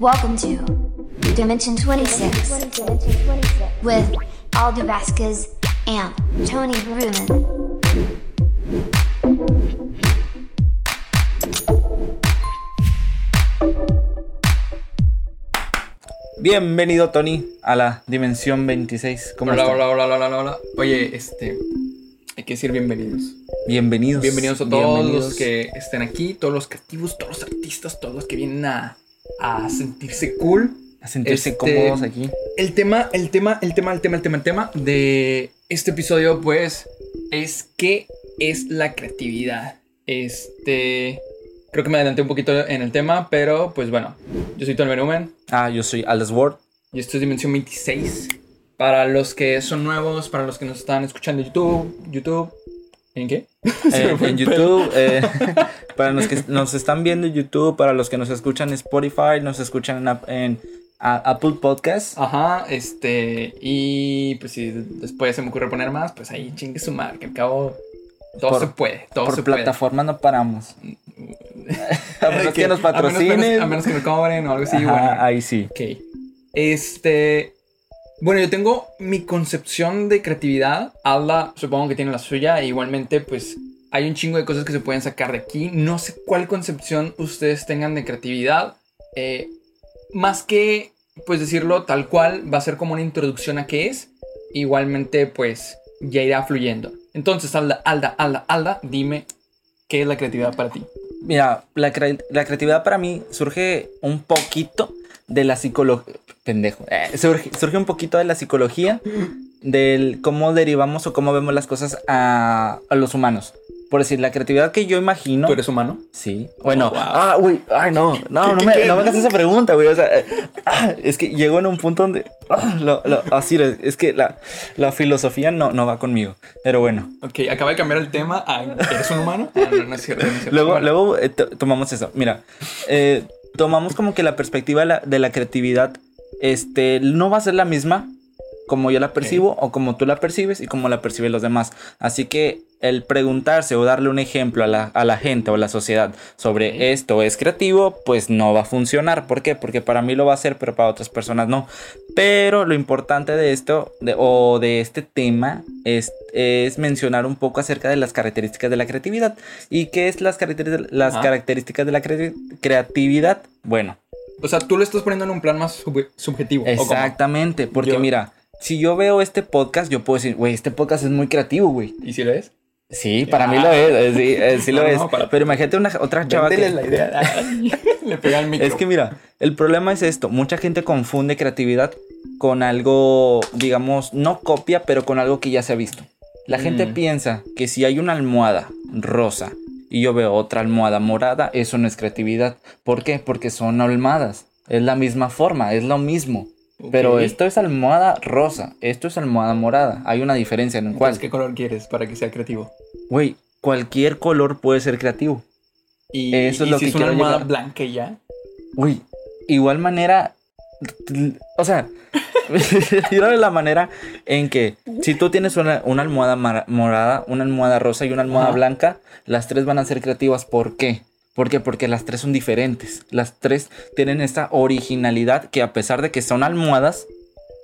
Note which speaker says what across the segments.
Speaker 1: Welcome to Dimension 26 with Aldo Vasquez and Tony Bruman.
Speaker 2: Bienvenido, Tony, a la Dimensión 26. ¿Cómo
Speaker 3: Hola,
Speaker 2: estás?
Speaker 3: hola, hola, hola, hola, hola. Oye, este. Hay que decir bienvenidos.
Speaker 2: Bienvenidos.
Speaker 3: Bienvenidos a todos
Speaker 2: Bienvenidos.
Speaker 3: los que estén aquí, todos los creativos, todos los artistas, todos los que vienen a, a sentirse cool.
Speaker 2: A sentirse
Speaker 3: Este-
Speaker 2: cómodos aquí.
Speaker 3: El tema, el tema, el tema, el tema, el tema, el tema de este episodio, pues, es qué es la creatividad. Este. Creo que me adelanté un poquito en el tema, pero pues bueno. Yo soy Tony Benumen.
Speaker 2: Ah, yo soy Alex Ward.
Speaker 3: Y esto es Dimensión 26. Para los que son nuevos, para los que nos están escuchando en YouTube, YouTube. ¿En qué?
Speaker 2: Eh, en. YouTube, eh, para los que nos están viendo en YouTube, para los que nos escuchan en Spotify, nos escuchan en, Ap- en a- Apple Podcasts.
Speaker 3: Ajá, este. Y pues si después se me ocurre poner más, pues ahí chingue su madre, que al cabo todo
Speaker 2: Por-
Speaker 3: se puede, todo
Speaker 2: Por
Speaker 3: se puede.
Speaker 2: plataforma no paramos. A menos que nos
Speaker 3: a menos-
Speaker 2: patrocinen.
Speaker 3: A menos, que me cobren o algo así,
Speaker 2: Ajá,
Speaker 3: bueno.
Speaker 2: ahí sí.
Speaker 3: Ok. Este. Bueno, yo tengo mi concepción de creatividad. Alda, supongo que tiene la suya. E igualmente, pues hay un chingo de cosas que se pueden sacar de aquí. No sé cuál concepción ustedes tengan de creatividad. Eh, más que, pues decirlo tal cual, va a ser como una introducción a qué es. Igualmente, pues ya irá fluyendo. Entonces, Alda, Alda, Alda, Alda, dime qué es la creatividad para ti.
Speaker 2: Mira, la, cre- la creatividad para mí surge un poquito de la psicología. Pendejo. Eh, surge, surge un poquito de la psicología, del cómo derivamos o cómo vemos las cosas a, a los humanos. Por decir, la creatividad que yo imagino.
Speaker 3: ¿Tú eres humano?
Speaker 2: Sí. Bueno,
Speaker 3: Oh, wow.
Speaker 2: ah, güey, ay, no, no, no me, no me hagas esa pregunta, güey. O sea, eh, ah, es que llego en un punto donde. ah, lo- lo- así es, que la, la filosofía no, no va conmigo. Pero bueno.
Speaker 3: Ok, acaba de cambiar el tema a ¿eres un humano? Ah, no, no es cierto. no es cierto.
Speaker 2: Luego,
Speaker 3: Bueno,
Speaker 2: luego eh, to- tomamos eso. Mira, eh, tomamos como que la perspectiva de la, de la creatividad este, no va a ser la misma como yo la percibo o como tú la percibes y como la perciben los demás. Así que el preguntarse o darle un ejemplo a la, a la gente o a la sociedad sobre esto es creativo, pues no va a funcionar. ¿Por qué? Porque para mí lo va a hacer, pero para otras personas no. Pero lo importante de esto de- o de este tema es, es mencionar un poco acerca de las características de la creatividad. ¿Y qué es las, las características de la cre- creatividad? Bueno,
Speaker 3: O sea, tú lo estás poniendo en un plan más sub- subjetivo.
Speaker 2: exactamente. Porque
Speaker 3: Yo-
Speaker 2: mira, si yo veo este podcast, yo puedo decir, güey, este podcast es muy creativo, güey.
Speaker 3: ¿Y si lo es?
Speaker 2: Sí, para
Speaker 3: Ah.
Speaker 2: mí lo es, eh, sí, eh, sí lo
Speaker 3: No,
Speaker 2: es.
Speaker 3: no, para-
Speaker 2: Pero imagínate una otra chava que...
Speaker 3: La idea. Le pega el micro.
Speaker 2: Es que mira, el problema es esto. Mucha gente confunde creatividad con algo, digamos, no copia, pero con algo que ya se ha visto. La gente
Speaker 3: Mm.
Speaker 2: piensa que si hay una almohada rosa y yo veo otra almohada morada, eso no es creatividad. ¿Por qué? Porque son almohadas. Es la misma forma, es lo mismo. Pero esto es almohada rosa, esto es almohada morada. Hay una diferencia en el cual,
Speaker 3: ¿qué color quieres para que sea creativo?
Speaker 2: güey, cualquier color puede ser creativo.
Speaker 3: Y,
Speaker 2: Eso es
Speaker 3: y
Speaker 2: lo
Speaker 3: si
Speaker 2: que
Speaker 3: es una almohada
Speaker 2: llegar.
Speaker 3: blanca ya.
Speaker 2: Uy, igual manera. O sea, mira la manera en que si tú tienes una, una almohada morada, una almohada rosa y una almohada
Speaker 3: Ajá.
Speaker 2: blanca, las tres van a ser creativas. ¿Por qué? ¿Por qué? Porque las tres son diferentes. Las tres tienen esta originalidad que a pesar de que son almohadas,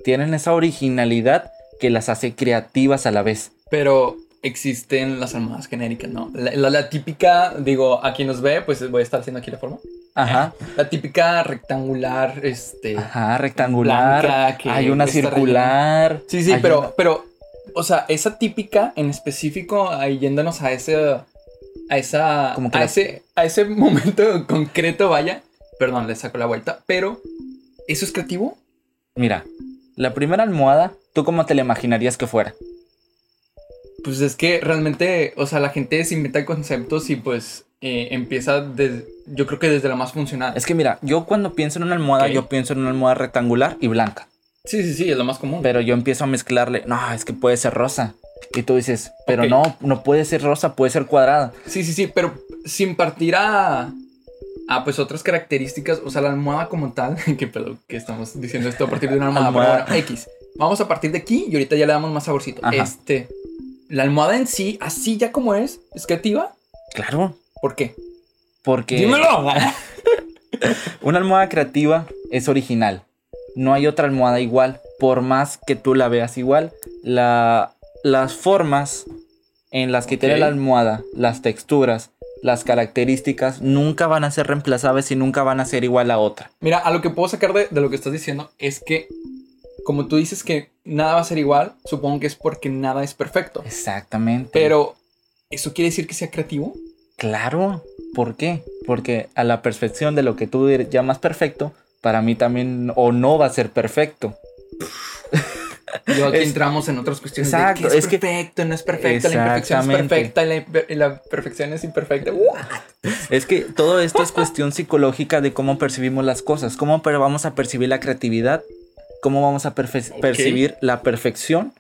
Speaker 2: tienen esa originalidad que las hace creativas a la vez.
Speaker 3: Pero existen las almohadas genéricas, ¿no? La, la- la típica, digo, a quien nos ve, pues voy a estar haciendo aquí la forma.
Speaker 2: Ajá,
Speaker 3: La típica rectangular, este.
Speaker 2: ajá, rectangular.
Speaker 3: Blanca, que
Speaker 2: hay una circular.
Speaker 3: Sí, sí, pero,
Speaker 2: una-
Speaker 3: pero, o sea, esa típica en específico, ahí yéndonos a ese, a esa, a
Speaker 2: la-
Speaker 3: ese, a ese momento concreto, vaya, perdón, le saco la vuelta, pero, ¿eso es creativo?
Speaker 2: Mira, la primera almohada, ¿tú cómo te la imaginarías que fuera?
Speaker 3: Pues es que realmente, o sea, la gente se inventa conceptos y pues eh, empieza desde, yo creo que desde la más funcional.
Speaker 2: Es que mira, yo cuando pienso en una almohada, yo pienso en una almohada rectangular y blanca.
Speaker 3: Sí, sí, sí, es lo más común.
Speaker 2: Pero yo empiezo a mezclarle, no, es que puede ser rosa. Y tú dices, pero no, no puede ser rosa, puede ser cuadrada.
Speaker 3: Sí, sí, sí, pero sin partir a, a pues otras características, o sea, la almohada como tal, que pedo que estamos diciendo esto a partir de una almohada, pero
Speaker 2: Almohada.
Speaker 3: bueno, X. Vamos a partir de aquí y ahorita ya le damos más saborcito.
Speaker 2: Ajá.
Speaker 3: Este, la almohada en sí, así ya como es, es creativa.
Speaker 2: Claro,
Speaker 3: ¿Por qué?
Speaker 2: porque
Speaker 3: Dímelo.
Speaker 2: una almohada creativa es original. No hay otra almohada igual. Por más que tú la veas igual, la, las formas en las que tiene la almohada, las texturas, las características, nunca van a ser reemplazables y nunca van a ser igual a otra.
Speaker 3: Mira, a lo que puedo sacar de, de lo que estás diciendo es que, como tú dices que nada va a ser igual, supongo que es porque nada es perfecto.
Speaker 2: Exactamente.
Speaker 3: Pero, ¿eso quiere decir que sea creativo?
Speaker 2: Claro, ¿por qué? Porque a la perfección de lo que tú llamas perfecto, para mí también o no va a ser perfecto.
Speaker 3: Y aquí
Speaker 2: Es-
Speaker 3: entramos en otras cuestiones
Speaker 2: Exacto,
Speaker 3: de qué es,
Speaker 2: es que-
Speaker 3: perfecto, no es perfecto, la imperfección es perfecta y la, la perfección es imperfecta. ¡What!
Speaker 2: Es que todo esto es cuestión psicológica de cómo percibimos las cosas, cómo vamos a percibir la creatividad, cómo vamos a perfe-
Speaker 3: Ok.
Speaker 2: percibir la perfección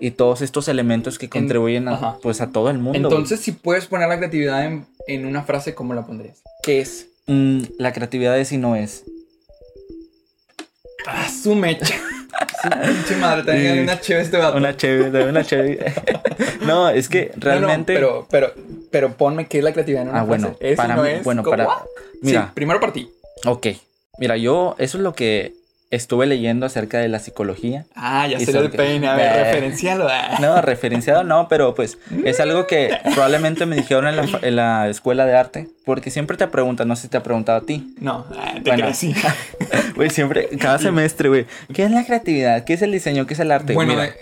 Speaker 2: y todos estos elementos que contribuyen a,
Speaker 3: ajá.
Speaker 2: pues, a todo el mundo.
Speaker 3: Entonces, si puedes poner la creatividad en, en una frase, ¿cómo la pondrías? ¿Qué es?
Speaker 2: Mm, la creatividad es y no es.
Speaker 3: Ah, su mecha. Su pinche madre, también
Speaker 2: Sí.
Speaker 3: una chévere este vato.
Speaker 2: Una chévere, una chévere. no, es que
Speaker 3: No, no,
Speaker 2: realmente.
Speaker 3: pero, pero, pero ponme qué es la creatividad en una
Speaker 2: Ah, bueno.
Speaker 3: Eso
Speaker 2: para
Speaker 3: no
Speaker 2: mí-
Speaker 3: es.
Speaker 2: bueno,
Speaker 3: ¿cómo?
Speaker 2: para- mira.
Speaker 3: Sí, primero para ti.
Speaker 2: Ok. Mira, yo, eso es lo que estuve leyendo acerca de la psicología.
Speaker 3: Ah, ya
Speaker 2: son que-
Speaker 3: peine. A ver,
Speaker 2: Eh.
Speaker 3: referencialo.
Speaker 2: No, referenciado no, pero pues es algo que probablemente me dijeron en la, fa- en la escuela de arte, porque siempre te preguntan, no sé si te ha preguntado a ti,
Speaker 3: No, ah, te
Speaker 2: Bueno. güey, siempre, cada semestre, güey, ¿qué es la creatividad? ¿Qué es el diseño? ¿Qué es el arte?
Speaker 3: Bueno,
Speaker 2: Mira,
Speaker 3: eh,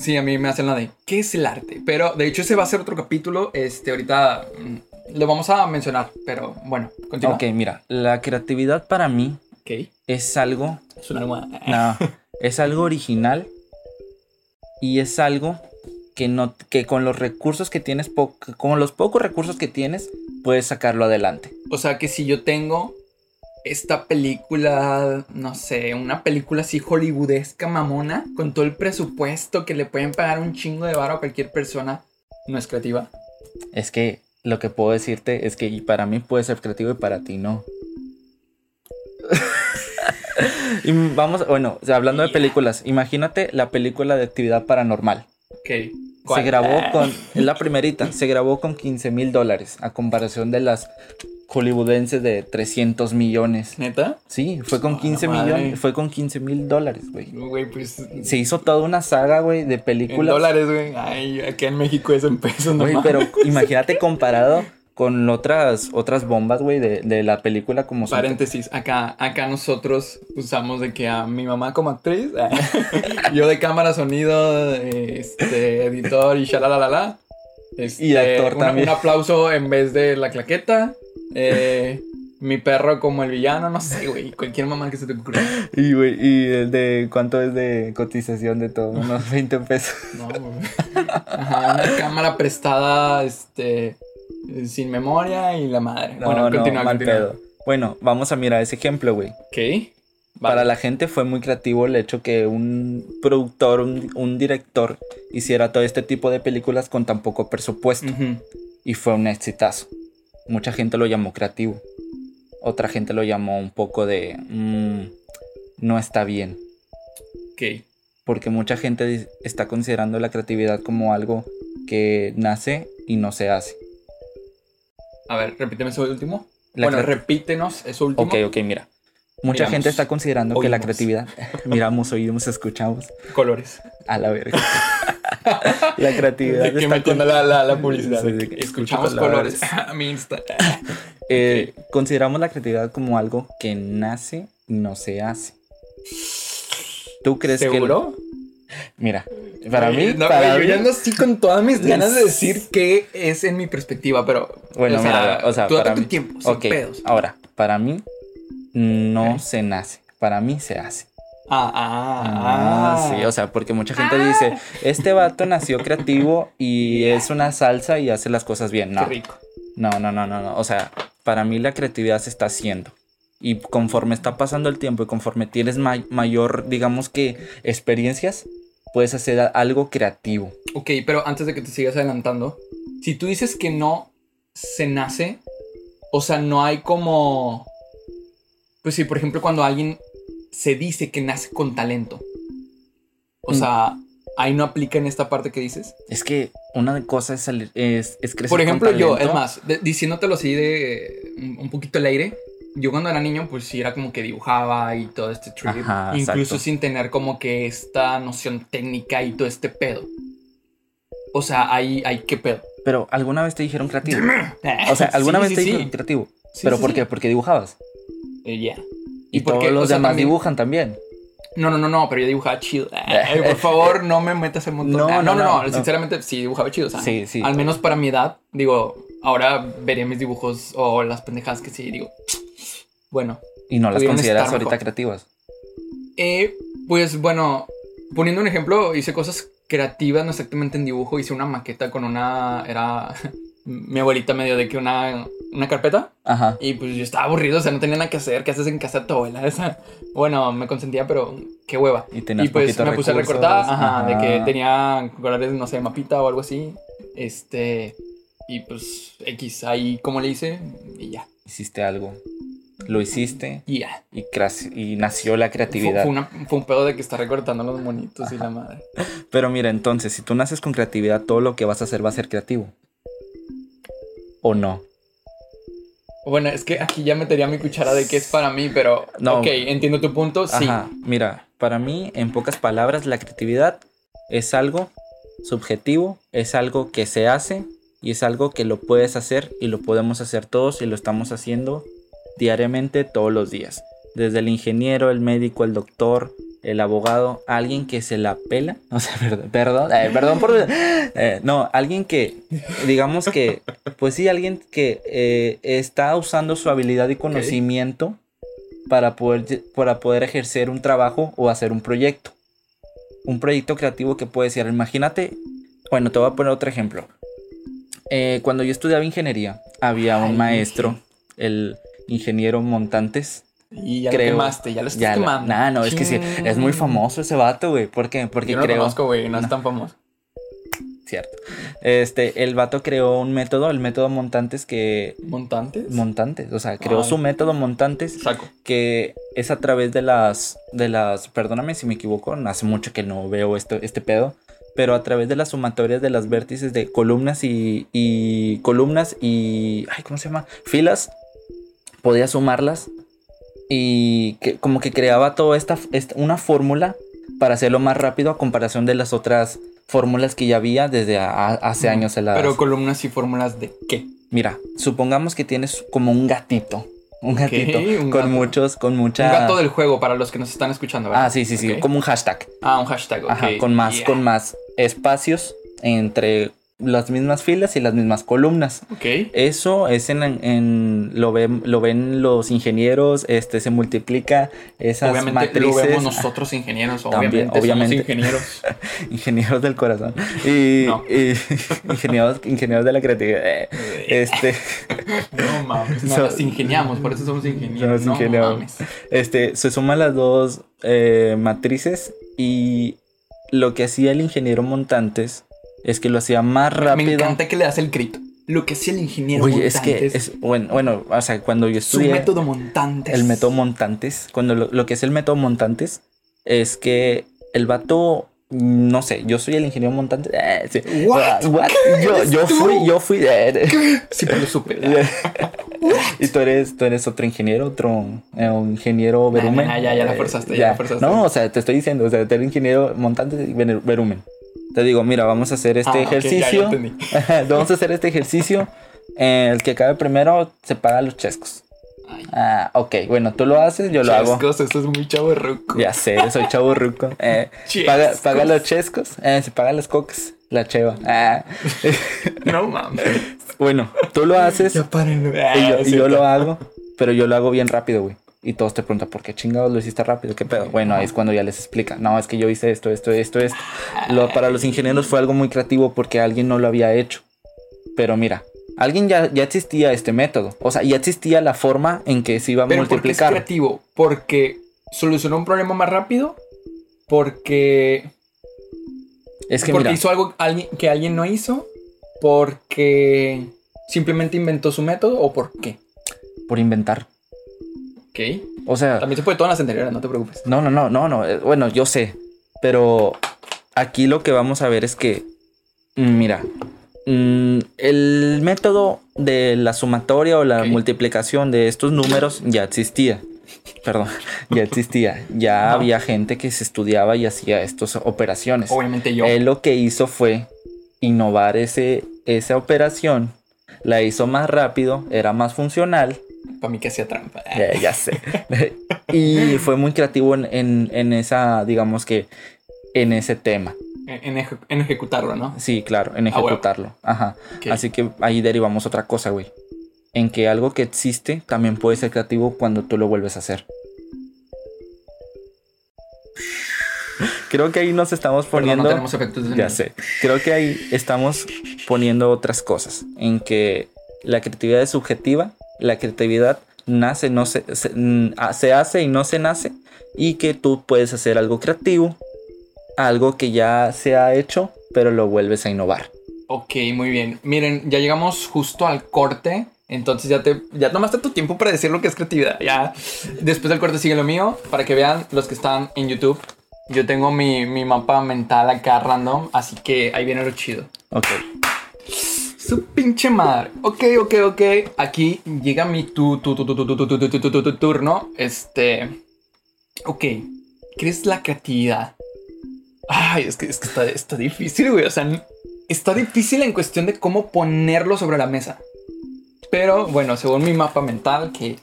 Speaker 3: sí, a mí me hacen la de ¿qué es el arte? Pero de hecho ese va a ser otro capítulo. Este, ahorita mm, lo vamos a mencionar, pero bueno, continúa.
Speaker 2: ok, mira, la creatividad para mí
Speaker 3: Ok.
Speaker 2: es algo,
Speaker 3: Es una almohada.
Speaker 2: no, es algo original y es algo que no, que con los recursos que tienes, po- con los pocos recursos que tienes, puedes sacarlo adelante.
Speaker 3: O sea que si yo tengo esta película, no sé, una película así hollywoodesca mamona, con todo el presupuesto que le pueden pagar un chingo de varo a cualquier persona, no es creativa.
Speaker 2: Es que lo que puedo decirte es que y para mí puede ser creativo y para ti no. y vamos, bueno, hablando de películas, imagínate la película de actividad paranormal.
Speaker 3: Ok.
Speaker 2: Se grabó con, es la primerita, se grabó con 15 mil dólares a comparación de las hollywoodenses de 300 millones.
Speaker 3: ¿Neta?
Speaker 2: Sí, fue con
Speaker 3: Ah,
Speaker 2: 15
Speaker 3: madre.
Speaker 2: millones, fue con 15 mil dólares, güey.
Speaker 3: Güey, pues.
Speaker 2: Se hizo toda una saga, güey, de
Speaker 3: En
Speaker 2: películas.
Speaker 3: dólares, güey. Ay, acá en México es en pesos, no
Speaker 2: Güey, pero imagínate comparado con otras, otras bombas, güey, de, de la película como son-
Speaker 3: Paréntesis, acá, acá nosotros usamos de que a mi mamá como actriz, yo de cámara, sonido, este, editor y shalalalala. Este,
Speaker 2: Y actor
Speaker 3: una-
Speaker 2: también.
Speaker 3: Un aplauso en vez de la claqueta. eh, mi perro como el villano, no sé, güey. Cualquier mamá que se te ocurra.
Speaker 2: Y, güey, y el de cuánto es de cotización de todo, unos 20 pesos.
Speaker 3: No, güey. Ajá, una cámara prestada, este, sin memoria y la madre.
Speaker 2: No,
Speaker 3: bueno,
Speaker 2: no,
Speaker 3: continúa,
Speaker 2: mal
Speaker 3: continúa.
Speaker 2: pedo. Bueno, vamos a mirar ese ejemplo, güey.
Speaker 3: Ok.
Speaker 2: Para la gente fue muy creativo el hecho que un productor, un, un director hiciera todo este tipo de películas con tan poco presupuesto. Y fue un exitazo. Mucha gente lo llamó creativo. Otra gente lo llamó un poco de... mm, no está bien.
Speaker 3: Ok.
Speaker 2: Porque mucha gente está considerando la creatividad como algo que nace y no se hace.
Speaker 3: A ver, repíteme eso último.
Speaker 2: La
Speaker 3: bueno, repítenos eso último.
Speaker 2: Ok, ok, mira. Mucha
Speaker 3: Miramos,
Speaker 2: gente está considerando que la creatividad... Miramos, oímos, escuchamos.
Speaker 3: Colores.
Speaker 2: A la verga. la creatividad
Speaker 3: que metiendo
Speaker 2: con-
Speaker 3: la, la, la publicidad.
Speaker 2: Sí, sí, que
Speaker 3: Escuchamos colores.
Speaker 2: palabras.
Speaker 3: Mi Insta.
Speaker 2: Eh, Consideramos la creatividad como algo que nace y no se hace. ¿Tú crees que... Mira, para mí...
Speaker 3: no,
Speaker 2: para mí-
Speaker 3: yo ando así con todas mis ganas de decir qué es en mi perspectiva, pero.
Speaker 2: Bueno,
Speaker 3: o sea,
Speaker 2: o sea,
Speaker 3: tú
Speaker 2: para
Speaker 3: tu
Speaker 2: mí...
Speaker 3: tiempo, sin pedos.
Speaker 2: ahora, para mí no se nace, para mí se hace.
Speaker 3: Ah, ah,
Speaker 2: Ah, sí, o sea, porque mucha gente dice, este vato nació creativo y es una salsa y hace las cosas bien.
Speaker 3: Qué
Speaker 2: No,
Speaker 3: rico.
Speaker 2: no, no, no, no, no. O sea, para mí la creatividad se está haciendo. Y conforme está pasando el tiempo y conforme tienes ma- mayor, digamos que, experiencias, puedes hacer algo creativo.
Speaker 3: Ok, pero antes de que te sigas adelantando, si tú dices que no se nace, o sea, no hay como. Pues sí, por ejemplo, cuando alguien se dice que nace con talento. O
Speaker 2: Mm.
Speaker 3: sea, ahí no aplica en esta parte que dices.
Speaker 2: Es que una cosa es, salir- es, es crecer
Speaker 3: Por
Speaker 2: con
Speaker 3: ejemplo, yo, es más, diciéndotelo así de un un poquito al aire, yo cuando era niño, pues sí era como que dibujaba y todo este trip.
Speaker 2: Ajá,
Speaker 3: incluso
Speaker 2: exacto.
Speaker 3: sin tener como que esta noción técnica y todo este pedo. O sea, hay, hay qué pedo.
Speaker 2: Pero alguna vez te dijeron creativo. O sea, alguna
Speaker 3: Sí,
Speaker 2: vez
Speaker 3: sí,
Speaker 2: te
Speaker 3: sí.
Speaker 2: dijeron creativo.
Speaker 3: Sí,
Speaker 2: pero ¿por qué? Porque dibujabas.
Speaker 3: Eh, yeah.
Speaker 2: Y,
Speaker 3: por
Speaker 2: todos
Speaker 3: qué?
Speaker 2: los
Speaker 3: O sea,
Speaker 2: demás
Speaker 3: también-
Speaker 2: dibujan también.
Speaker 3: No, no, no, no, pero yo dibujaba chido. Por favor, no me metas en montón.
Speaker 2: No,
Speaker 3: Ah,
Speaker 2: no,
Speaker 3: no, no,
Speaker 2: no, no.
Speaker 3: sinceramente sí dibujaba chido. O sea,
Speaker 2: Sí, sí.
Speaker 3: Al menos para mi edad, digo, ahora vería mis dibujos o las pendejadas que sí, digo. Bueno,
Speaker 2: Y no las consideras ahorita
Speaker 3: mejor.
Speaker 2: creativas.
Speaker 3: Eh, pues bueno, poniendo un ejemplo, hice cosas creativas, no exactamente en dibujo, hice una maqueta con una, era mi abuelita medio de que una, una carpeta
Speaker 2: Ajá.
Speaker 3: y pues yo estaba aburrido, o sea, no tenía nada que hacer, ¿qué haces en casa de tu abuela? Esa, bueno, me consentía, pero qué hueva.
Speaker 2: Y tenías
Speaker 3: Y pues me puse a recortar, ajá, de que
Speaker 2: ajá.
Speaker 3: tenía colores, no sé, mapita o algo así, este, y pues X, ahí como le hice y ya,
Speaker 2: Hiciste algo. Lo hiciste
Speaker 3: y
Speaker 2: y, nació la creatividad.
Speaker 3: fue una- fue un pedo de que está recortando los monitos y la madre.
Speaker 2: Pero mira, entonces, si tú naces con creatividad, todo lo que vas a hacer va a ser creativo. ¿O no?
Speaker 3: Bueno, es que aquí ya metería mi cuchara de que es para mí, pero
Speaker 2: No.
Speaker 3: ok, entiendo tu punto, sí.
Speaker 2: Ajá. Mira, para mí, en pocas palabras, la creatividad es algo subjetivo, es algo que se hace y es algo que lo puedes hacer y lo podemos hacer todos y lo estamos haciendo diariamente todos los días. Desde el ingeniero, el médico, el doctor, el abogado, alguien que se la pela, o sea, perdón, perdón, eh, perdón por, eh, no, alguien que, digamos que, pues sí, alguien que eh, está usando su habilidad y conocimiento para poder, para poder ejercer un trabajo o hacer un proyecto. Un proyecto creativo que puede ser, imagínate, bueno, te voy a poner otro ejemplo. Cuando yo estudiaba ingeniería, había un
Speaker 3: Ay,
Speaker 2: maestro, el ingeniero Montantes.
Speaker 3: Y ya
Speaker 2: creo.
Speaker 3: lo quemaste, ya lo estás
Speaker 2: Ya, la-
Speaker 3: quemando.
Speaker 2: nah, no, es que sí, es muy famoso ese vato, güey. ¿Por qué? Porque
Speaker 3: Yo no lo
Speaker 2: creo.
Speaker 3: conozco, güey, no es tan famoso.
Speaker 2: Cierto. Este, el vato creó un método, el método Montantes que.
Speaker 3: ¿Montantes?
Speaker 2: Montantes, o sea, creó su método Montantes
Speaker 3: Saco.
Speaker 2: que es a través de las, de las, perdóname si me equivoco, hace mucho que no veo esto, este pedo, pero a través de las sumatorias de las vértices de columnas y, y columnas y, ay, ¿cómo se llama? Filas, podía sumarlas y que, como que creaba toda esta, esta- una fórmula para hacerlo más rápido a comparación de las otras fórmulas que ya había desde a- a- hace años. las-
Speaker 3: Pero columnas y fórmulas de qué?
Speaker 2: Mira, supongamos que tienes como un gatito. Un gatito
Speaker 3: un
Speaker 2: con
Speaker 3: gato.
Speaker 2: muchos, con mucha.
Speaker 3: Un gato del juego para los que nos están escuchando, ¿verdad?
Speaker 2: Ah, sí, sí, sí,
Speaker 3: Ok.
Speaker 2: como un hashtag.
Speaker 3: Ah, un hashtag, ok.
Speaker 2: Ajá, con más,
Speaker 3: Yeah.
Speaker 2: con más espacios entre las mismas filas y las mismas columnas.
Speaker 3: Ok.
Speaker 2: Eso es en, en- lo ven, lo ven los ingenieros, este se multiplica esas
Speaker 3: Obviamente
Speaker 2: matrices.
Speaker 3: lo vemos nosotros ingenieros,
Speaker 2: También,
Speaker 3: obviamente,
Speaker 2: obviamente.
Speaker 3: somos ingenieros.
Speaker 2: Ingenieros del corazón. Y,
Speaker 3: No.
Speaker 2: y ingenieros, ingenieros de la creatividad. Eh, Este.
Speaker 3: no mames, no,
Speaker 2: So-
Speaker 3: las ingeniamos, por eso somos ingenieros.
Speaker 2: Somos
Speaker 3: no mames.
Speaker 2: Este, se suman las dos eh, matrices y lo que hacía el ingeniero Montantes es que lo hacía más rápido.
Speaker 3: Me encanta que le das el grito. Lo que hacía el ingeniero
Speaker 2: Oye, es que es bueno, bueno, o sea, cuando yo
Speaker 3: su
Speaker 2: estudié
Speaker 3: método Montantes.
Speaker 2: el método Montantes, cuando lo, lo que es el método Montantes es que el vato no sé, yo soy el ingeniero Montantes. eh, sí.
Speaker 3: What?
Speaker 2: What? Yo, yo fui, yo fui. eh,
Speaker 3: Siempre lo supe.
Speaker 2: y tú eres, tú eres otro ingeniero, otro eh, un ingeniero verumen.
Speaker 3: nah, ya, ya la
Speaker 2: Eh,
Speaker 3: forzaste, ya la forzaste.
Speaker 2: No, o sea, te estoy diciendo, o sea, tú eres ingeniero montante y veru- verumen. Te digo, mira, vamos a hacer este
Speaker 3: Ah, ok, ya, ya
Speaker 2: ejercicio. vamos a hacer este ejercicio. El que acabe primero se paga los chescos.
Speaker 3: Ay,
Speaker 2: Ah, ok, bueno, tú lo haces, yo lo hago.
Speaker 3: chescos, esto es muy chavo ruco.
Speaker 2: Ya sé, soy chavo ruco. Eh, paga, paga los chescos, eh, se paga las cocas, la cheva. Ah.
Speaker 3: No mames.
Speaker 2: bueno, tú lo haces
Speaker 3: Ya paren.
Speaker 2: y yo, y yo lo hago, pero yo lo hago bien rápido, güey. Y todos te preguntan, ¿por qué chingados lo hiciste rápido? ¿Qué pedo? Bueno, ahí es cuando ya les explica. No, es que yo hice esto, esto, esto, esto. Lo, para los ingenieros fue algo muy creativo porque alguien no lo había hecho. Pero mira, alguien ya, ya existía este método. O sea, ya existía la forma en que se iba a
Speaker 3: Pero ¿por qué es
Speaker 2: multiplicar.
Speaker 3: creativo? Porque solucionó un problema más rápido. Porque,
Speaker 2: Es que
Speaker 3: porque
Speaker 2: mira,
Speaker 3: hizo algo que alguien no hizo. Porque simplemente inventó su método. ¿O por qué?
Speaker 2: por inventar.
Speaker 3: Ok.
Speaker 2: O sea,
Speaker 3: También se puede todo en las anteriores, no te preocupes.
Speaker 2: No, no, no, no, no. eh, Bueno, yo sé. Pero aquí lo que vamos a ver es que, mm, mira, mm, el método de la sumatoria o la multiplicación de estos números ya existía. Perdón, ya existía. Ya había gente que se estudiaba y hacía estas operaciones.
Speaker 3: Obviamente yo.
Speaker 2: Él lo que hizo fue innovar ese, esa operación. La hizo más rápido, era más funcional.
Speaker 3: Para mí que hacía trampa.
Speaker 2: Eh, ya sé. y fue muy creativo en, en- en esa, digamos que, en ese tema.
Speaker 3: En, en eje- en ejecutarlo, ¿no?
Speaker 2: Sí, claro, en
Speaker 3: Ah,
Speaker 2: ejecutarlo. Ajá. Así que ahí derivamos otra cosa, güey. En que algo que existe también puede ser creativo cuando tú lo vuelves a hacer. Creo que ahí nos estamos
Speaker 3: Perdón,
Speaker 2: poniendo.
Speaker 3: no tenemos efectos de
Speaker 2: Ya sé. Creo que ahí estamos poniendo otras cosas. En que la creatividad es subjetiva. La creatividad nace, no se, se, mm, ah, se hace y no se nace. Y que tú puedes hacer algo creativo. Algo que ya se ha hecho, pero lo vuelves a innovar.
Speaker 3: Ok, muy bien. Miren, ya llegamos justo al corte. Entonces ya te ya tomaste tu tiempo para decir lo que es creatividad. Ya después del corte sigue lo mío. Para que vean los que están en YouTube. Yo tengo mi, mi mapa mental acá random. Así que ahí viene lo chido.
Speaker 2: Ok.
Speaker 3: Su pinche madre. Ok, ok, ok. Aquí llega mi tu, tu, tu, tu, turno. Este. Ok. ¿Qué es la creatividad? Ay, es que, es que está, está difícil, güey. O sea, está difícil en cuestión de cómo ponerlo sobre la mesa. Pero bueno, según mi mapa mental, que.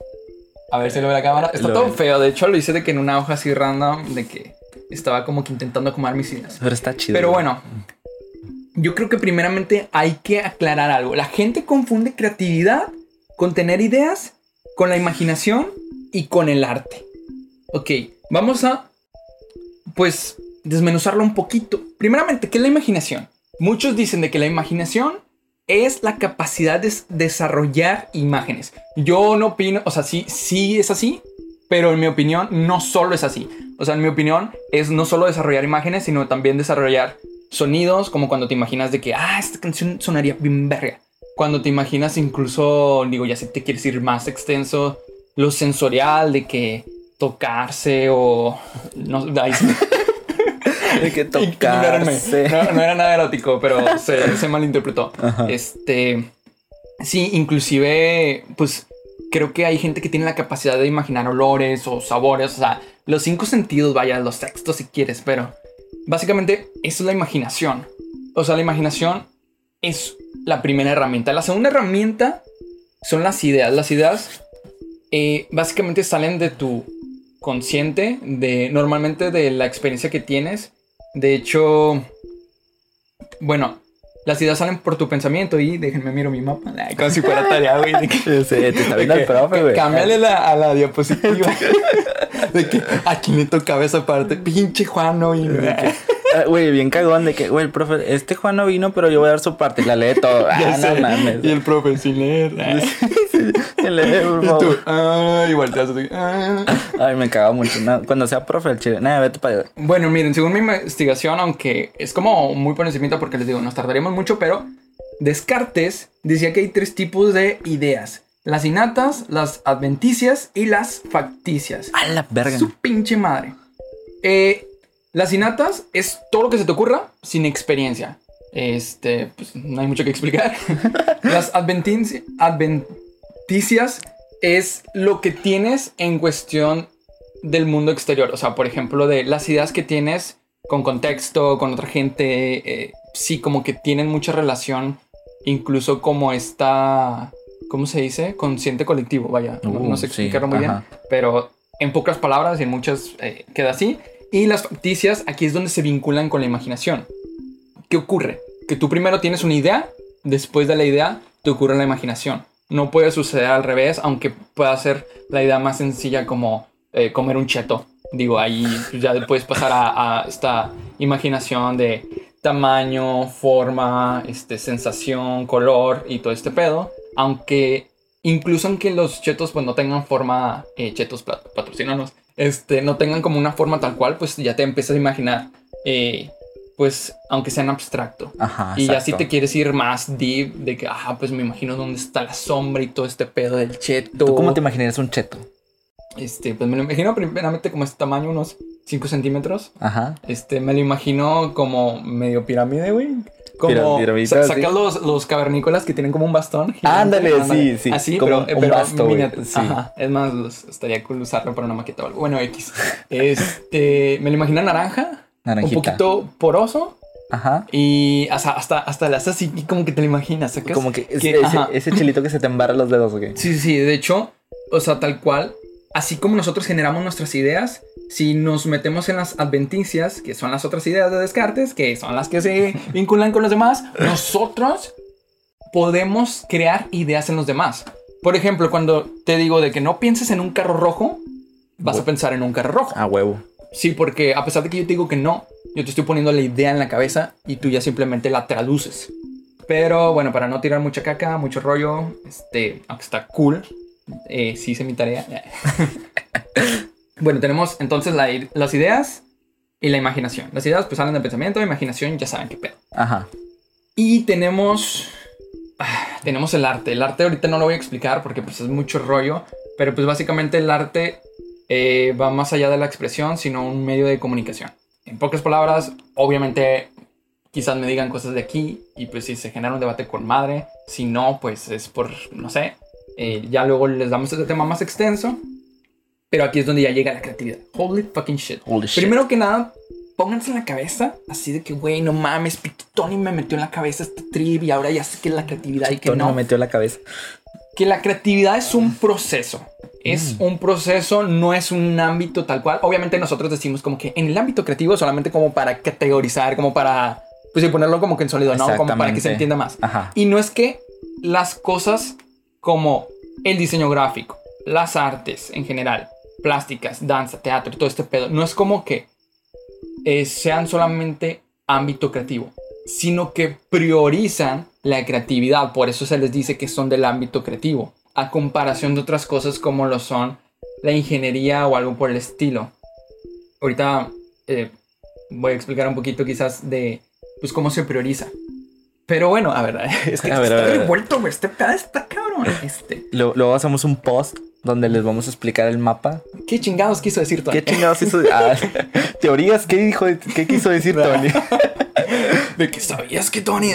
Speaker 3: A ver si lo ve la cámara. Está
Speaker 2: lo
Speaker 3: todo feo. De hecho, lo hice de que en una hoja así random, de que estaba como que intentando acomodar mis ideas.
Speaker 2: Pero está chido.
Speaker 3: Pero bueno, ¿no? Yo creo que primeramente hay que aclarar algo. La gente confunde creatividad con tener ideas, con la imaginación y con el arte. Ok, vamos a, pues, desmenuzarlo un poquito. Primeramente, ¿qué es la imaginación? Muchos dicen de que la imaginación es la capacidad de desarrollar imágenes. Yo no opino, o sea, sí, sí es así, pero en mi opinión no solo es así. O sea, en mi opinión es no solo desarrollar imágenes, sino también desarrollar sonidos, como cuando te imaginas de que, ah, esta canción sonaría bien verga. Cuando te imaginas incluso, digo, ya si te quieres ir más extenso, lo sensorial de que tocarse o... No.
Speaker 2: Hay que tocarse.
Speaker 3: No, no era nada erótico, pero se, se malinterpretó.
Speaker 2: Ajá.
Speaker 3: Este. Sí, inclusive, pues creo que hay gente que tiene la capacidad de imaginar olores o sabores, o sea, los cinco sentidos, vaya, los textos si quieres, pero básicamente eso es la imaginación. O sea, la imaginación es la primera herramienta. La segunda herramienta son las ideas. Las ideas eh, básicamente salen de tu consciente, de normalmente de la experiencia que tienes. De hecho, bueno, las ideas salen por tu pensamiento y déjenme miro mi mapa. Ay, como si fuera tarea, güey.
Speaker 2: te está viendo el profe, güey.
Speaker 3: Cámbiale la- a la diapositiva. de que a quién le tocaba esa parte. Pinche Juan no vino.
Speaker 2: Ah, Güey, bien cagón de que, güey, el profe, este Juan no vino, pero yo voy a dar su parte. La lee todo.
Speaker 3: Ya
Speaker 2: Ah,
Speaker 3: sé.
Speaker 2: no mames.
Speaker 3: Y el profe sin leer.
Speaker 2: Lee, por
Speaker 3: Y
Speaker 2: favor.
Speaker 3: tú, ah, volteas ah.
Speaker 2: Ay, me caga mucho. No, cuando sea profe el chile, nada, vete para allá.
Speaker 3: Bueno, miren, según mi investigación, aunque es como muy por encimita porque les digo, nos tardaríamos mucho, pero Descartes decía que hay tres tipos de ideas. Las innatas, las adventicias y las facticias.
Speaker 2: A la verga.
Speaker 3: Su pinche madre. Eh, las innatas es todo lo que se te ocurra sin experiencia. Este, pues no hay mucho que explicar. las adventici- adventicias es lo que tienes en cuestión del mundo exterior. O sea, por ejemplo, de las ideas que tienes con contexto, con otra gente. eh, sí, como que tienen mucha relación. Incluso como esta. ¿Cómo se dice? Consciente colectivo, vaya. no,
Speaker 2: Uh,
Speaker 3: no sé
Speaker 2: sí,
Speaker 3: explicarlo muy
Speaker 2: ajá.
Speaker 3: bien. Pero en pocas palabras y en muchas eh, queda así. Y las facticias, aquí es donde se vinculan con la imaginación. ¿Qué ocurre? Que tú primero tienes una idea, después de la idea te ocurre la imaginación. No puede suceder al revés, aunque pueda ser la idea más sencilla como eh, comer un cheto. Digo, ahí ya puedes pasar a, a esta imaginación de tamaño, forma, este, sensación, color y todo este pedo. Aunque incluso aunque los chetos pues no tengan forma, eh, chetos pat- patrocínanos, este, no tengan como una forma tal cual, pues ya te empiezas a imaginar, eh, pues aunque sean abstracto.
Speaker 2: Ajá.
Speaker 3: Y ya si te quieres ir más deep, de que, ah, pues me imagino dónde está la sombra y todo este pedo del cheto.
Speaker 2: ¿Tú cómo te imaginarías un cheto?
Speaker 3: Este, pues me lo imagino primeramente como este tamaño, unos 5 centímetros.
Speaker 2: Ajá.
Speaker 3: Este, me lo imagino como medio pirámide, güey. Como sa-
Speaker 2: sí.
Speaker 3: sacas los, los cavernícolas que tienen como un bastón. gigante.
Speaker 2: Ándale, sí, sí,
Speaker 3: Así,
Speaker 2: como
Speaker 3: pero,
Speaker 2: un
Speaker 3: pero
Speaker 2: basto, güey,
Speaker 3: miniatura.
Speaker 2: sí.
Speaker 3: Ajá. Es más, los- estaría cool usarlo para una maqueta o algo. Bueno, X. Este, me lo imagino naranja.
Speaker 2: Naranjita.
Speaker 3: Un poquito poroso.
Speaker 2: Ajá.
Speaker 3: Y hasta, hasta, hasta haces así como que te lo imaginas. ¿sacas?
Speaker 2: Como que, es-
Speaker 3: Que-
Speaker 2: ese,
Speaker 3: ajá.
Speaker 2: ese chilito que se te embarra los dedos, ¿ok?
Speaker 3: Sí, sí, de hecho, o sea, tal cual, así como nosotros generamos nuestras ideas, si nos metemos en las adventicias, que son las otras ideas de Descartes, que son las que se vinculan con los demás, nosotros podemos crear ideas en los demás. Por ejemplo, cuando te digo de que no pienses en un carro rojo, vas a pensar en un carro rojo.
Speaker 2: A huevo.
Speaker 3: Sí, porque a pesar de que yo te digo que no, yo te estoy poniendo la idea en la cabeza y tú ya simplemente la traduces. Pero bueno, para no tirar mucha caca, mucho rollo, este, aunque está cool, eh, sí hice mi tarea. bueno, tenemos entonces la las ideas y la imaginación. Las ideas pues salen del pensamiento, la imaginación ya saben qué pedo.
Speaker 2: Ajá.
Speaker 3: Y tenemos. ah, Tenemos el arte. El arte ahorita no lo voy a explicar porque pues es mucho rollo. Pero pues básicamente el arte eh, va más allá de la expresión, sino un medio de comunicación. En pocas palabras, obviamente quizás me digan cosas de aquí y pues si se genera un debate con madre. Si no, pues es por, no sé. eh, ya luego les damos este tema más extenso. Pero aquí es donde ya llega la creatividad. Holy fucking shit.
Speaker 2: Holy shit.
Speaker 3: Primero que nada, pónganse en la cabeza así de que, güey, no mames, Tony me metió en la cabeza este trip y ahora ya sé que es la creatividad y que
Speaker 2: Tony
Speaker 3: no.
Speaker 2: me metió la cabeza.
Speaker 3: Que la creatividad es un proceso. Es un proceso, no es un ámbito tal cual. Obviamente nosotros decimos como que en el ámbito creativo solamente como para categorizar, como para, pues y ponerlo como que en sólido, ¿no? Como para que se entienda más.
Speaker 2: Ajá.
Speaker 3: Y no es que las cosas como el diseño gráfico, las artes en general, plásticas, danza, teatro, todo este pedo, no es como que eh, sean solamente ámbito creativo, sino que priorizan la creatividad. Por eso se les dice que son del ámbito creativo, a comparación de otras cosas como lo son la ingeniería o algo por el estilo. Ahorita eh, voy a explicar un poquito quizás de pues cómo se prioriza. Pero bueno, a ver, es que
Speaker 2: A ver,
Speaker 3: está
Speaker 2: a ver,
Speaker 3: revuelto, güey. Este pedo está cabrón. Este,
Speaker 2: Luego hacemos un post donde les vamos a explicar el mapa.
Speaker 3: ¿Qué chingados quiso decir Tony?
Speaker 2: ¿Qué chingados hizo? Ah, teorías, ¿qué dijo? ¿Qué quiso decir Tony?
Speaker 3: De que sabías que Tony...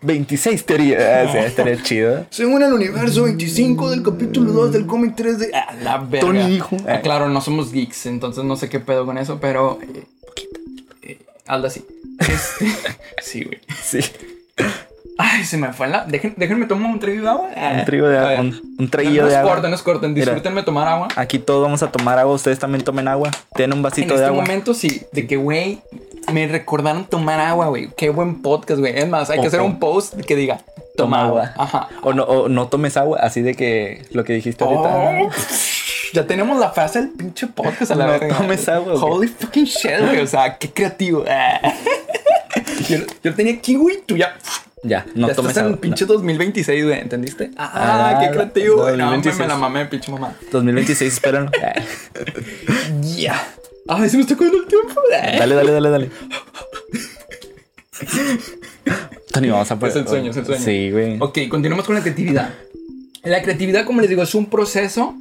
Speaker 2: 26 teorías. Ah, sí, estaría chido.
Speaker 3: Según el universo 25 del capítulo 2 del cómic 3 de... Ah, la verga.
Speaker 2: Tony dijo.
Speaker 3: Ah, claro, no somos geeks, entonces no sé qué pedo con eso, pero... Eh, eh, Alda sí. Este, sí, güey.
Speaker 2: Sí.
Speaker 3: Ay, se me fue la... Dejen, déjenme tomar un trago de agua.
Speaker 2: Un trigo de agua. Un, un
Speaker 3: No,
Speaker 2: traguillo
Speaker 3: no
Speaker 2: de
Speaker 3: es
Speaker 2: agua.
Speaker 3: corten, no es corten.
Speaker 2: Mira.
Speaker 3: Disfrútenme tomar agua.
Speaker 2: Aquí todos vamos a tomar agua. Ustedes también tomen agua. Tienen un
Speaker 3: En
Speaker 2: vasito
Speaker 3: este
Speaker 2: de agua.
Speaker 3: momento sí, de que, güey, me recordaron tomar agua, güey. Qué buen podcast, güey. Es más, hay que hacer un post que diga, toma,
Speaker 2: Toma
Speaker 3: agua. Ajá.
Speaker 2: O no, o no tomes agua. Así de que lo que dijiste ahorita.
Speaker 3: Oh, ya tenemos la frase del pinche podcast a la
Speaker 2: No
Speaker 3: verga.
Speaker 2: tomes agua.
Speaker 3: Holy fucking shit, güey. O sea, qué creativo. yo, yo tenía güey. Tú ya.
Speaker 2: Ya, no
Speaker 3: ya
Speaker 2: tomes
Speaker 3: estás en
Speaker 2: agua.
Speaker 3: pinche 2026, güey. ¿Entendiste? Ah,
Speaker 2: Ah,
Speaker 3: qué creativo, güey. No, hombre,
Speaker 2: 2026.
Speaker 3: me la mamé, pinche mamá.
Speaker 2: No. 2026, espérenlo.
Speaker 3: Ya. Ay, se me está acabando el tiempo.
Speaker 2: Dale, dale, dale, dale. Tony, vamos a
Speaker 3: Es el sueño, es el sueño.
Speaker 2: Sí, güey.
Speaker 3: Ok, continuamos con la creatividad. La creatividad, como les digo, es un proceso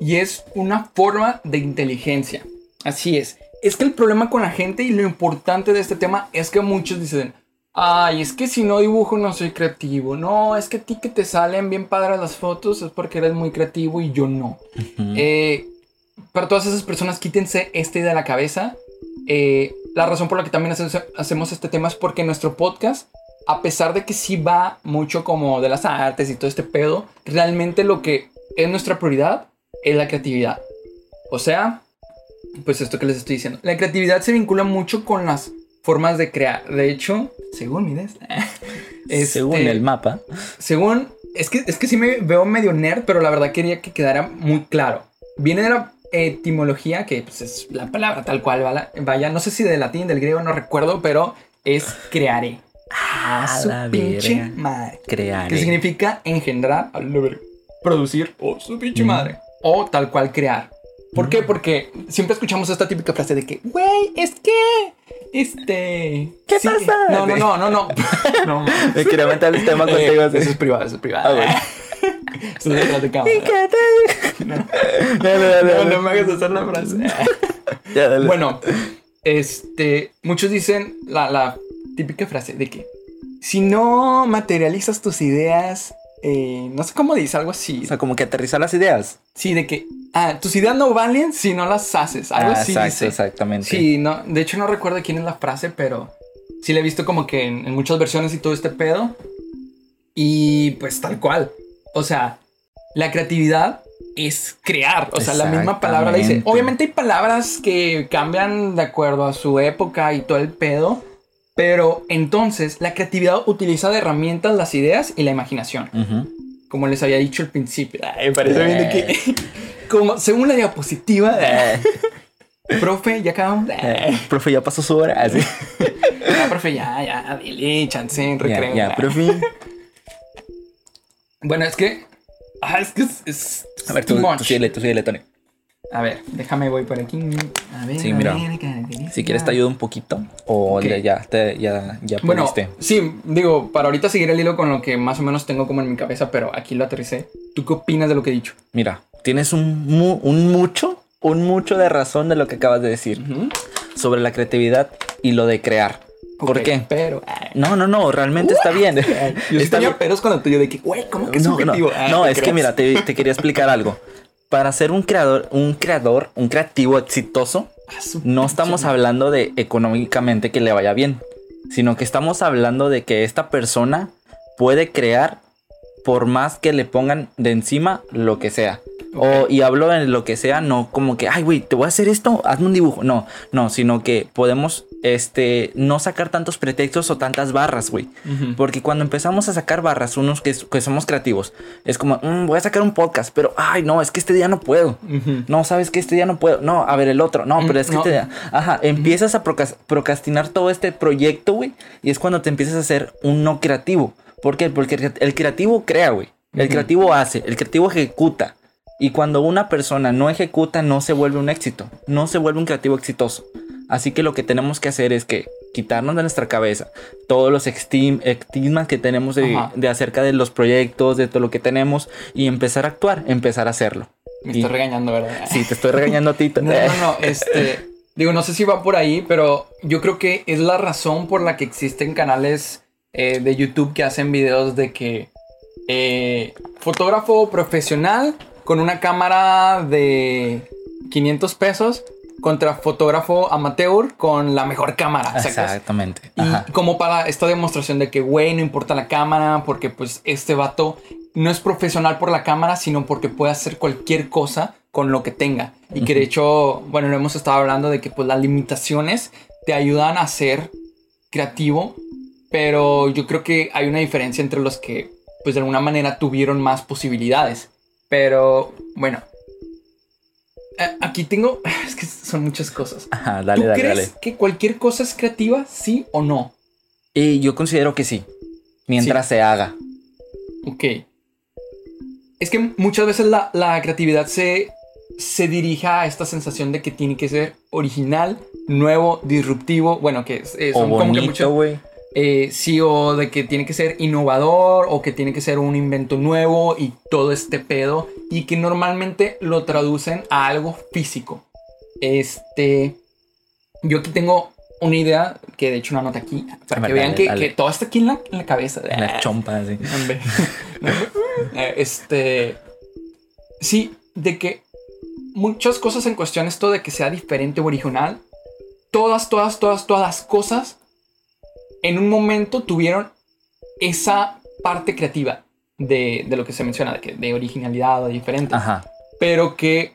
Speaker 3: y es una forma de inteligencia. Así es. Es que el problema con la gente y lo importante de este tema es que muchos dicen, ay, es que si no dibujo no soy creativo. No, es que a ti que te salen bien padres las fotos es porque eres muy creativo y yo no. Eh, para todas esas personas, quítense esta idea de la cabeza. Eh, la razón por la que también hace- hacemos este tema es porque nuestro podcast, a pesar de que sí va mucho como de las artes y todo este pedo, realmente lo que es nuestra prioridad es la creatividad. O sea, pues esto que les estoy diciendo. La creatividad se vincula mucho con las formas de crear. De hecho, según mi des-
Speaker 2: Según
Speaker 3: este,
Speaker 2: el mapa.
Speaker 3: según, es que, es que sí me veo medio nerd, pero la verdad quería que quedara muy claro. Viene de la etimología, que pues, es la palabra tal cual, ¿vale? vaya, no sé si del latín, del griego, no recuerdo, pero es crearé. A
Speaker 2: A
Speaker 3: su
Speaker 2: la
Speaker 3: pinche
Speaker 2: verga.
Speaker 3: madre.
Speaker 2: Crear.
Speaker 3: Que significa engendrar, producir, o su pinche
Speaker 2: Mm.
Speaker 3: madre. O tal cual crear. ¿Por qué? Porque siempre escuchamos esta típica frase de que, güey, es que, este...
Speaker 2: ¿Qué pasa?
Speaker 3: No, no, no, no, no. no.
Speaker 2: Me quería meter el tema contigo.
Speaker 3: Eh, eso es privado, eso es privado.
Speaker 2: Ah, bueno.
Speaker 3: Eso es detrás de cámara.
Speaker 2: Dale, dale,
Speaker 3: No,
Speaker 2: dale.
Speaker 3: no me hagas hacer la frase.
Speaker 2: Ya, dale.
Speaker 3: bueno, este, muchos dicen la, la típica frase de que si no materializas tus ideas, eh, no sé cómo dice, algo así.
Speaker 2: O sea, como que aterrizar las ideas.
Speaker 3: Sí, de que, ah, tus ideas no valen si no las haces. Algo
Speaker 2: Ah,
Speaker 3: así
Speaker 2: exacto,
Speaker 3: dice.
Speaker 2: exactamente.
Speaker 3: Sí, no, de hecho no recuerdo quién es la frase, pero sí la he visto como que en, en muchas versiones y todo este pedo. Y pues tal cual. O sea, la creatividad es crear. O sea, la misma palabra la dice. Obviamente hay palabras que cambian de acuerdo a su época y todo el pedo. Pero entonces la creatividad utiliza de herramientas las ideas y la imaginación. Como les había dicho al principio. Ay, me parece bien de
Speaker 2: Eh.
Speaker 3: que... Como según la diapositiva... Profe, ya acabamos.
Speaker 2: Eh, profe, ya pasó su hora. Así.
Speaker 3: Ya, profe, ya, ya, dile, chance recreo.
Speaker 2: ya,
Speaker 3: ya.
Speaker 2: profe.
Speaker 3: Bueno, es que. Ah, es que es. es
Speaker 2: A ver, tú, tú síguele, tú síguele, Tony.
Speaker 3: A ver, déjame, voy por aquí. A ver,
Speaker 2: Sí,
Speaker 3: a
Speaker 2: mira.
Speaker 3: ver.
Speaker 2: Si quieres te ayudo un poquito. O
Speaker 3: Ok.
Speaker 2: le- ya, te, ya, ya
Speaker 3: Bueno,
Speaker 2: pudiste.
Speaker 3: sí, digo, para ahorita seguir el hilo con lo que más o menos tengo como en mi cabeza, pero aquí lo aterricé. ¿Tú qué opinas de lo que he dicho?
Speaker 2: Mira, tienes un, mu- un mucho, un mucho de razón de lo que acabas de decir sobre la creatividad y lo de crear. ¿Por
Speaker 3: Ok,
Speaker 2: qué?
Speaker 3: Pero. ay,
Speaker 2: No, no, no, realmente está bien.
Speaker 3: Yo sí
Speaker 2: Está
Speaker 3: tenía
Speaker 2: bien.
Speaker 3: peros con lo tuyo de que, güey, ¿cómo que es
Speaker 2: No, no,
Speaker 3: subjetivo? Ah,
Speaker 2: no,
Speaker 3: te
Speaker 2: es que
Speaker 3: creas.
Speaker 2: mira, te, te quería explicar algo. Para ser un creador, un creador, un creativo exitoso,
Speaker 3: Ah,
Speaker 2: no estamos hablando de económicamente que le vaya bien, sino que estamos hablando de que esta persona puede crear por más que le pongan de encima lo que sea. O, y hablo en lo que sea, no como que, ay, güey, te voy a hacer esto, hazme un dibujo. No, no, sino que podemos, este, no sacar tantos pretextos o tantas barras, güey. Porque cuando empezamos a sacar barras, unos que, que somos creativos, es como, "Mm, voy a sacar un podcast, pero, ay, no, es que este día no puedo. No, sabes que este día no puedo. No, a ver el otro. No,
Speaker 3: Mm,
Speaker 2: pero es que
Speaker 3: no.
Speaker 2: este día. Ajá, empiezas a procrastinar todo este proyecto, güey. Y es cuando te empiezas a hacer un no creativo. ¿Por qué? Porque el creativo crea, güey. El creativo hace, el creativo ejecuta. Y cuando una persona no ejecuta, no se vuelve un éxito. No se vuelve un creativo exitoso. Así que lo que tenemos que hacer es que quitarnos de nuestra cabeza todos los estigmas que tenemos de, de acerca de los proyectos, de todo lo que tenemos y empezar a actuar, empezar a hacerlo.
Speaker 3: Me
Speaker 2: Y-
Speaker 3: estoy regañando, ¿verdad?
Speaker 2: Sí, te estoy regañando a ti.
Speaker 3: No, no, no, este, digo, no sé si va por ahí, pero yo creo que es la razón por la que existen canales eh, de YouTube que hacen videos de que eh, fotógrafo profesional con una cámara de 500 pesos contra fotógrafo amateur con la mejor cámara.
Speaker 2: Exactamente.
Speaker 3: Y
Speaker 2: Ajá.
Speaker 3: como para esta demostración de que, güey, no importa la cámara, porque pues este vato no es profesional por la cámara, sino porque puede hacer cualquier cosa con lo que tenga. Y que de hecho, bueno, lo hemos estado hablando de que pues las limitaciones te ayudan a ser creativo, pero yo creo que hay una diferencia entre los que pues de alguna manera tuvieron más posibilidades. Pero bueno, aquí tengo, es que son muchas cosas.
Speaker 2: Ajá, dale,
Speaker 3: ¿Tú
Speaker 2: dale,
Speaker 3: crees
Speaker 2: dale.
Speaker 3: que cualquier cosa es creativa, sí o no?
Speaker 2: Y yo considero que sí. Mientras se haga.
Speaker 3: Ok. Es que muchas veces la, la creatividad se, se dirige a esta sensación de que tiene que ser original, nuevo, disruptivo. Bueno, que es, es-
Speaker 2: O
Speaker 3: son como que
Speaker 2: bonito,
Speaker 3: mucho-. Eh, sí, o de que tiene que ser innovador, o que tiene que ser un invento nuevo y todo este pedo. Y que normalmente lo traducen a algo físico. Este. Yo aquí tengo una idea que de hecho una nota aquí para que vean
Speaker 2: dale,
Speaker 3: que,
Speaker 2: dale.
Speaker 3: que todo está aquí en la, en la cabeza.
Speaker 2: En la chompa.
Speaker 3: Eh, este. Sí, de que muchas cosas en cuestión, esto de que sea diferente o original, todas, todas, todas, todas las cosas en un momento tuvieron esa parte creativa de, de lo que se menciona, de, que, de originalidad o diferente,
Speaker 2: Ajá.
Speaker 3: pero que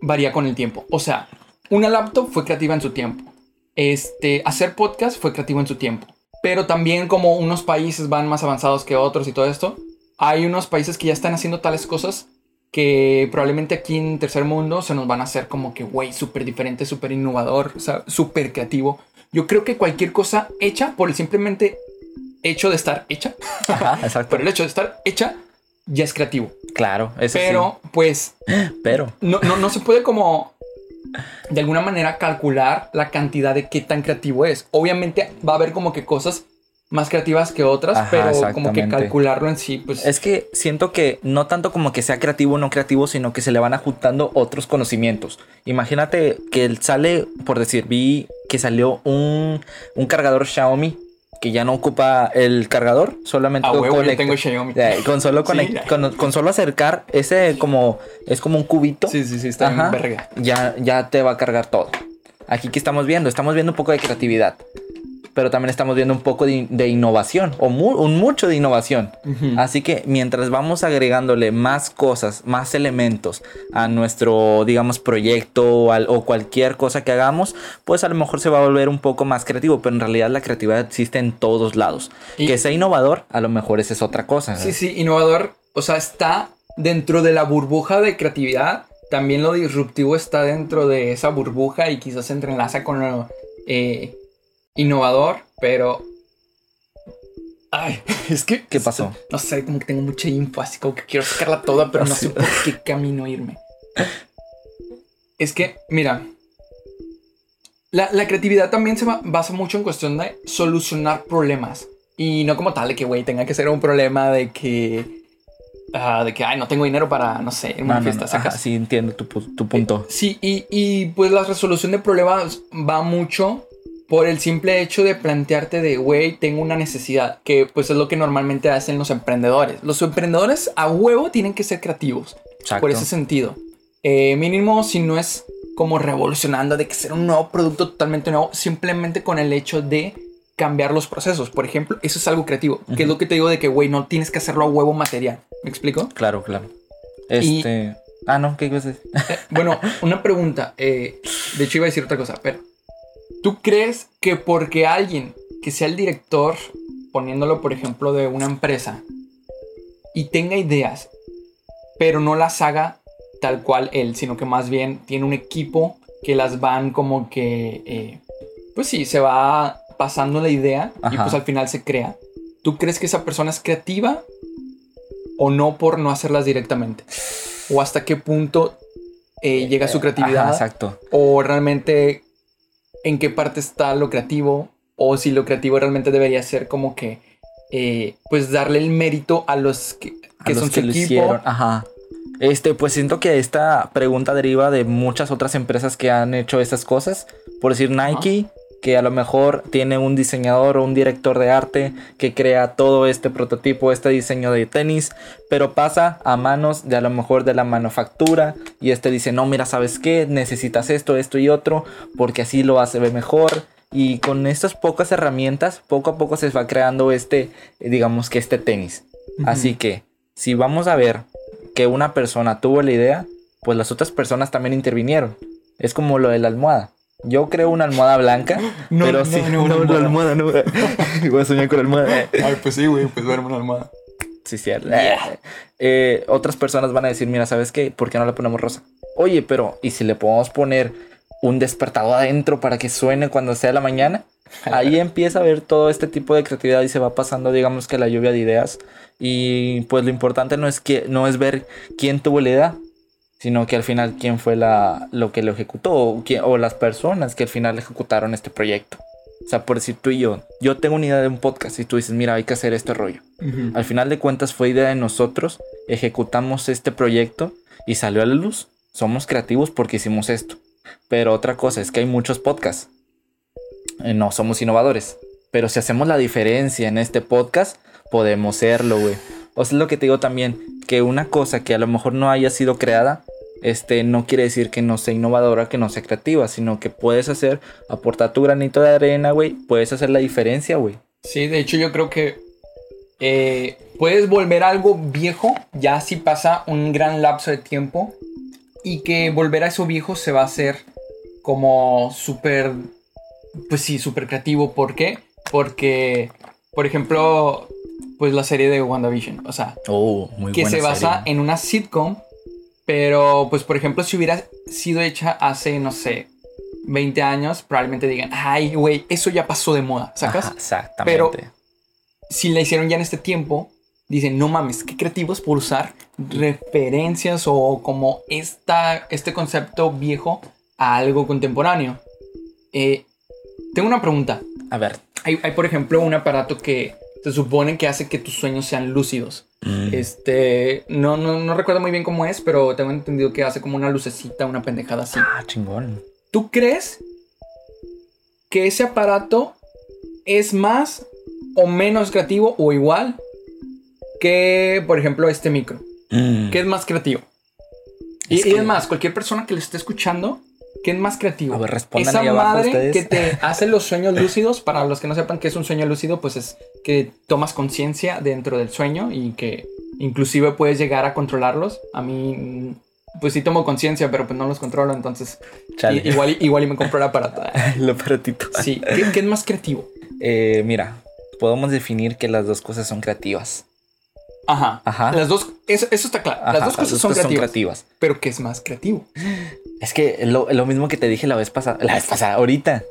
Speaker 3: varía con el tiempo. O sea, una laptop fue creativa en su tiempo. Este, hacer podcast fue creativo en su tiempo. Pero también como unos países van más avanzados que otros y todo esto, hay unos países que ya están haciendo tales cosas que probablemente aquí en tercer mundo se nos van a hacer como que, güey, súper diferente, súper innovador, o sea, súper creativo. Yo creo que cualquier cosa hecha por el simplemente hecho de estar hecha,
Speaker 2: Ajá, exacto.
Speaker 3: por el hecho de estar hecha, ya es creativo.
Speaker 2: Claro, eso
Speaker 3: Pero, pues.
Speaker 2: Pero.
Speaker 3: no, no, no se puede como de alguna manera calcular la cantidad de qué tan creativo es. Obviamente va a haber como que cosas más creativas que otras,
Speaker 2: Ajá,
Speaker 3: pero como que calcularlo en sí, pues
Speaker 2: Es que siento que no tanto como que sea creativo o no creativo, sino que se le van ajustando otros conocimientos. Imagínate que él sale, por decir, vi que salió un, un cargador Xiaomi que ya no ocupa el cargador, solamente
Speaker 3: A
Speaker 2: con
Speaker 3: huevo, yo
Speaker 2: conecta-
Speaker 3: tengo Xiaomi.
Speaker 2: Eh, con solo
Speaker 3: Sí,
Speaker 2: conect-
Speaker 3: ya.
Speaker 2: con, con solo acercar ese como es como un cubito.
Speaker 3: Sí, sí, sí, está
Speaker 2: Ajá,
Speaker 3: verga.
Speaker 2: ya ya te va a cargar todo. Aquí que estamos viendo, estamos viendo un poco de creatividad, pero también estamos viendo un poco de, de innovación o mu- un mucho de innovación. Así que mientras vamos agregándole más cosas, más elementos a nuestro, digamos, proyecto o, al- o cualquier cosa que hagamos, pues a lo mejor se va a volver un poco más creativo, pero en realidad la creatividad existe en todos lados.
Speaker 3: Y-
Speaker 2: Que sea innovador, a lo mejor esa es otra cosa.
Speaker 3: Sí, sí, innovador. O sea, está dentro de la burbuja de creatividad. También lo disruptivo está dentro de esa burbuja y quizás se entrelaza con lo eh, innovador, pero. Ay, es que.
Speaker 2: ¿Qué pasó?
Speaker 3: No sé, como que tengo mucha info, así como que quiero sacarla toda, pero no sé por qué camino irme. Es que, mira. La, la creatividad también se ba- basa mucho en cuestión de solucionar problemas. Y no como tal de que, güey, tenga que ser un problema de que. ah, de que, ay, no tengo dinero para, no sé,
Speaker 2: No,
Speaker 3: una
Speaker 2: no, no,
Speaker 3: fiesta,
Speaker 2: ajá, sí, entiendo tu, tu punto.
Speaker 3: Sí, y, y, pues la resolución de problemas va mucho por el simple hecho de plantearte de, güey, tengo una necesidad, que pues es lo que normalmente hacen los emprendedores. Los emprendedores a huevo tienen que ser creativos,
Speaker 2: Exacto.
Speaker 3: por ese sentido. Eh, mínimo si no es como revolucionando de que ser un nuevo producto totalmente nuevo, simplemente con el hecho de cambiar los procesos. Por ejemplo, eso es algo creativo, que es lo que te digo de que, güey, no tienes que hacerlo a huevo material. ¿Me explico?
Speaker 2: Claro, claro.
Speaker 3: Y-
Speaker 2: Este. Ah, no, ¿qué ibas a decir?
Speaker 3: Eh, bueno, una pregunta. eh, de hecho, iba a decir otra cosa, pero ¿tú crees que porque alguien que sea el director, poniéndolo por ejemplo de una empresa, y tenga ideas, pero no las haga tal cual él, sino que más bien tiene un equipo que las van como que, eh, pues sí, se va pasando la idea y pues al final se crea. ¿Tú crees que esa persona es creativa o no por no hacerlas directamente? ¿O hasta qué punto eh, llega su creatividad?
Speaker 2: Ajá, exacto.
Speaker 3: ¿O realmente en qué parte está lo creativo? ¿O si lo creativo realmente debería ser como que, eh, pues darle el mérito a los que,
Speaker 2: A
Speaker 3: que
Speaker 2: los
Speaker 3: son
Speaker 2: que
Speaker 3: su
Speaker 2: lo
Speaker 3: equipo?
Speaker 2: hicieron. Ajá. Este, pues siento que esta pregunta deriva de muchas otras empresas que han hecho esas cosas. Por decir Nike, que a lo mejor tiene un diseñador o un director de arte que crea todo este prototipo, este diseño de tenis, pero pasa a manos de a lo mejor de la manufactura y este dice, no, mira, ¿sabes qué? Necesitas esto, esto y otro, porque así lo hace mejor. Y con estas pocas herramientas, poco a poco se va creando este, digamos que este tenis. Así que, si vamos a ver que una persona tuvo la idea, pues las otras personas también intervinieron. Es como lo de la almohada. Yo creo una almohada blanca,
Speaker 3: No,
Speaker 2: pero
Speaker 3: no,
Speaker 2: sí,
Speaker 3: no, una
Speaker 2: la
Speaker 3: almohada.
Speaker 2: no. Voy a soñar con la almohada.
Speaker 3: Ay, pues sí, güey, pues duerme una almohada.
Speaker 2: Sí, cierto. Eh, otras personas van a decir, mira, ¿sabes qué? ¿Por qué no le ponemos rosa? Oye, pero ¿y si le podemos poner un despertador adentro para que suene cuando sea la mañana? Ahí empieza a ver todo este tipo de creatividad y se va pasando, digamos que la lluvia de ideas. Y pues lo importante no es que no es ver quién tuvo la idea, sino que al final quién fue la, lo que lo ejecutó o, quién- o las personas que al final ejecutaron este proyecto. O sea, por decir tú y yo, yo tengo una idea de un podcast y tú dices, mira, hay que hacer este rollo. Al final de cuentas fue idea de nosotros, ejecutamos este proyecto y salió a la luz. Somos creativos porque hicimos esto. Pero otra cosa es que hay muchos podcasts. Eh, no somos innovadores. Pero si hacemos la diferencia en este podcast, podemos serlo, güey. O sea, es lo que te digo también, que una cosa que a lo mejor no haya sido creada, este, no quiere decir que no sea innovadora, que no sea creativa, sino que puedes hacer, aportar tu granito de arena, güey. Puedes hacer la diferencia, güey.
Speaker 3: Sí, de hecho yo creo que eh, puedes volver algo viejo ya si pasa un gran lapso de tiempo y que volver a eso viejo se va a hacer como súper, pues sí, súper creativo. ¿Por qué? Porque, por ejemplo, pues la serie de WandaVision, o sea,
Speaker 2: Oh, muy
Speaker 3: que
Speaker 2: buena
Speaker 3: se basa
Speaker 2: serie.
Speaker 3: en una sitcom, pero pues por ejemplo si hubiera sido hecha hace, no sé, 20 años, probablemente digan, ay, güey, eso ya pasó de moda, ¿sacas?
Speaker 2: Ajá, exactamente.
Speaker 3: si la hicieron ya en este tiempo, dicen, no mames, qué creativos por usar referencias o como esta, este concepto viejo a algo contemporáneo. Eh, tengo una pregunta.
Speaker 2: A ver.
Speaker 3: Hay, hay, por ejemplo, un aparato que se supone que hace que tus sueños sean lúcidos.
Speaker 2: Mm.
Speaker 3: Este, no, no, no recuerdo muy bien cómo es, pero tengo entendido que hace como una lucecita, una pendejada así.
Speaker 2: Ah, chingón.
Speaker 3: ¿Tú crees que ese aparato es más o menos creativo o igual que, por ejemplo, este micro.
Speaker 2: Mm.
Speaker 3: ¿Qué es más creativo? Y
Speaker 2: Es
Speaker 3: y es,
Speaker 2: que-
Speaker 3: más, cualquier persona que lo esté escuchando, ¿qué es más creativo?
Speaker 2: A ver, respondan
Speaker 3: Esa
Speaker 2: abajo
Speaker 3: madre
Speaker 2: ustedes.
Speaker 3: que te hace los sueños lúcidos, para los que no sepan qué es un sueño lúcido, pues es que tomas conciencia dentro del sueño y que inclusive puedes llegar a controlarlos. A mí, pues sí tomo conciencia, pero pues no los controlo, entonces
Speaker 2: Chale.
Speaker 3: igual, igual y me compro el aparato.
Speaker 2: El aparatito.
Speaker 3: Sí, ¿qué, qué es más creativo?
Speaker 2: Eh, mira, podemos definir que las dos cosas son creativas.
Speaker 3: Ajá.
Speaker 2: Ajá.
Speaker 3: Las dos, eso, eso está claro.
Speaker 2: Ajá,
Speaker 3: las dos cosas son, creativas,
Speaker 2: creativas.
Speaker 3: Pero ¿qué es más creativo?
Speaker 2: Es que lo, lo mismo que te dije la vez pasada, la vez pasada, ahorita.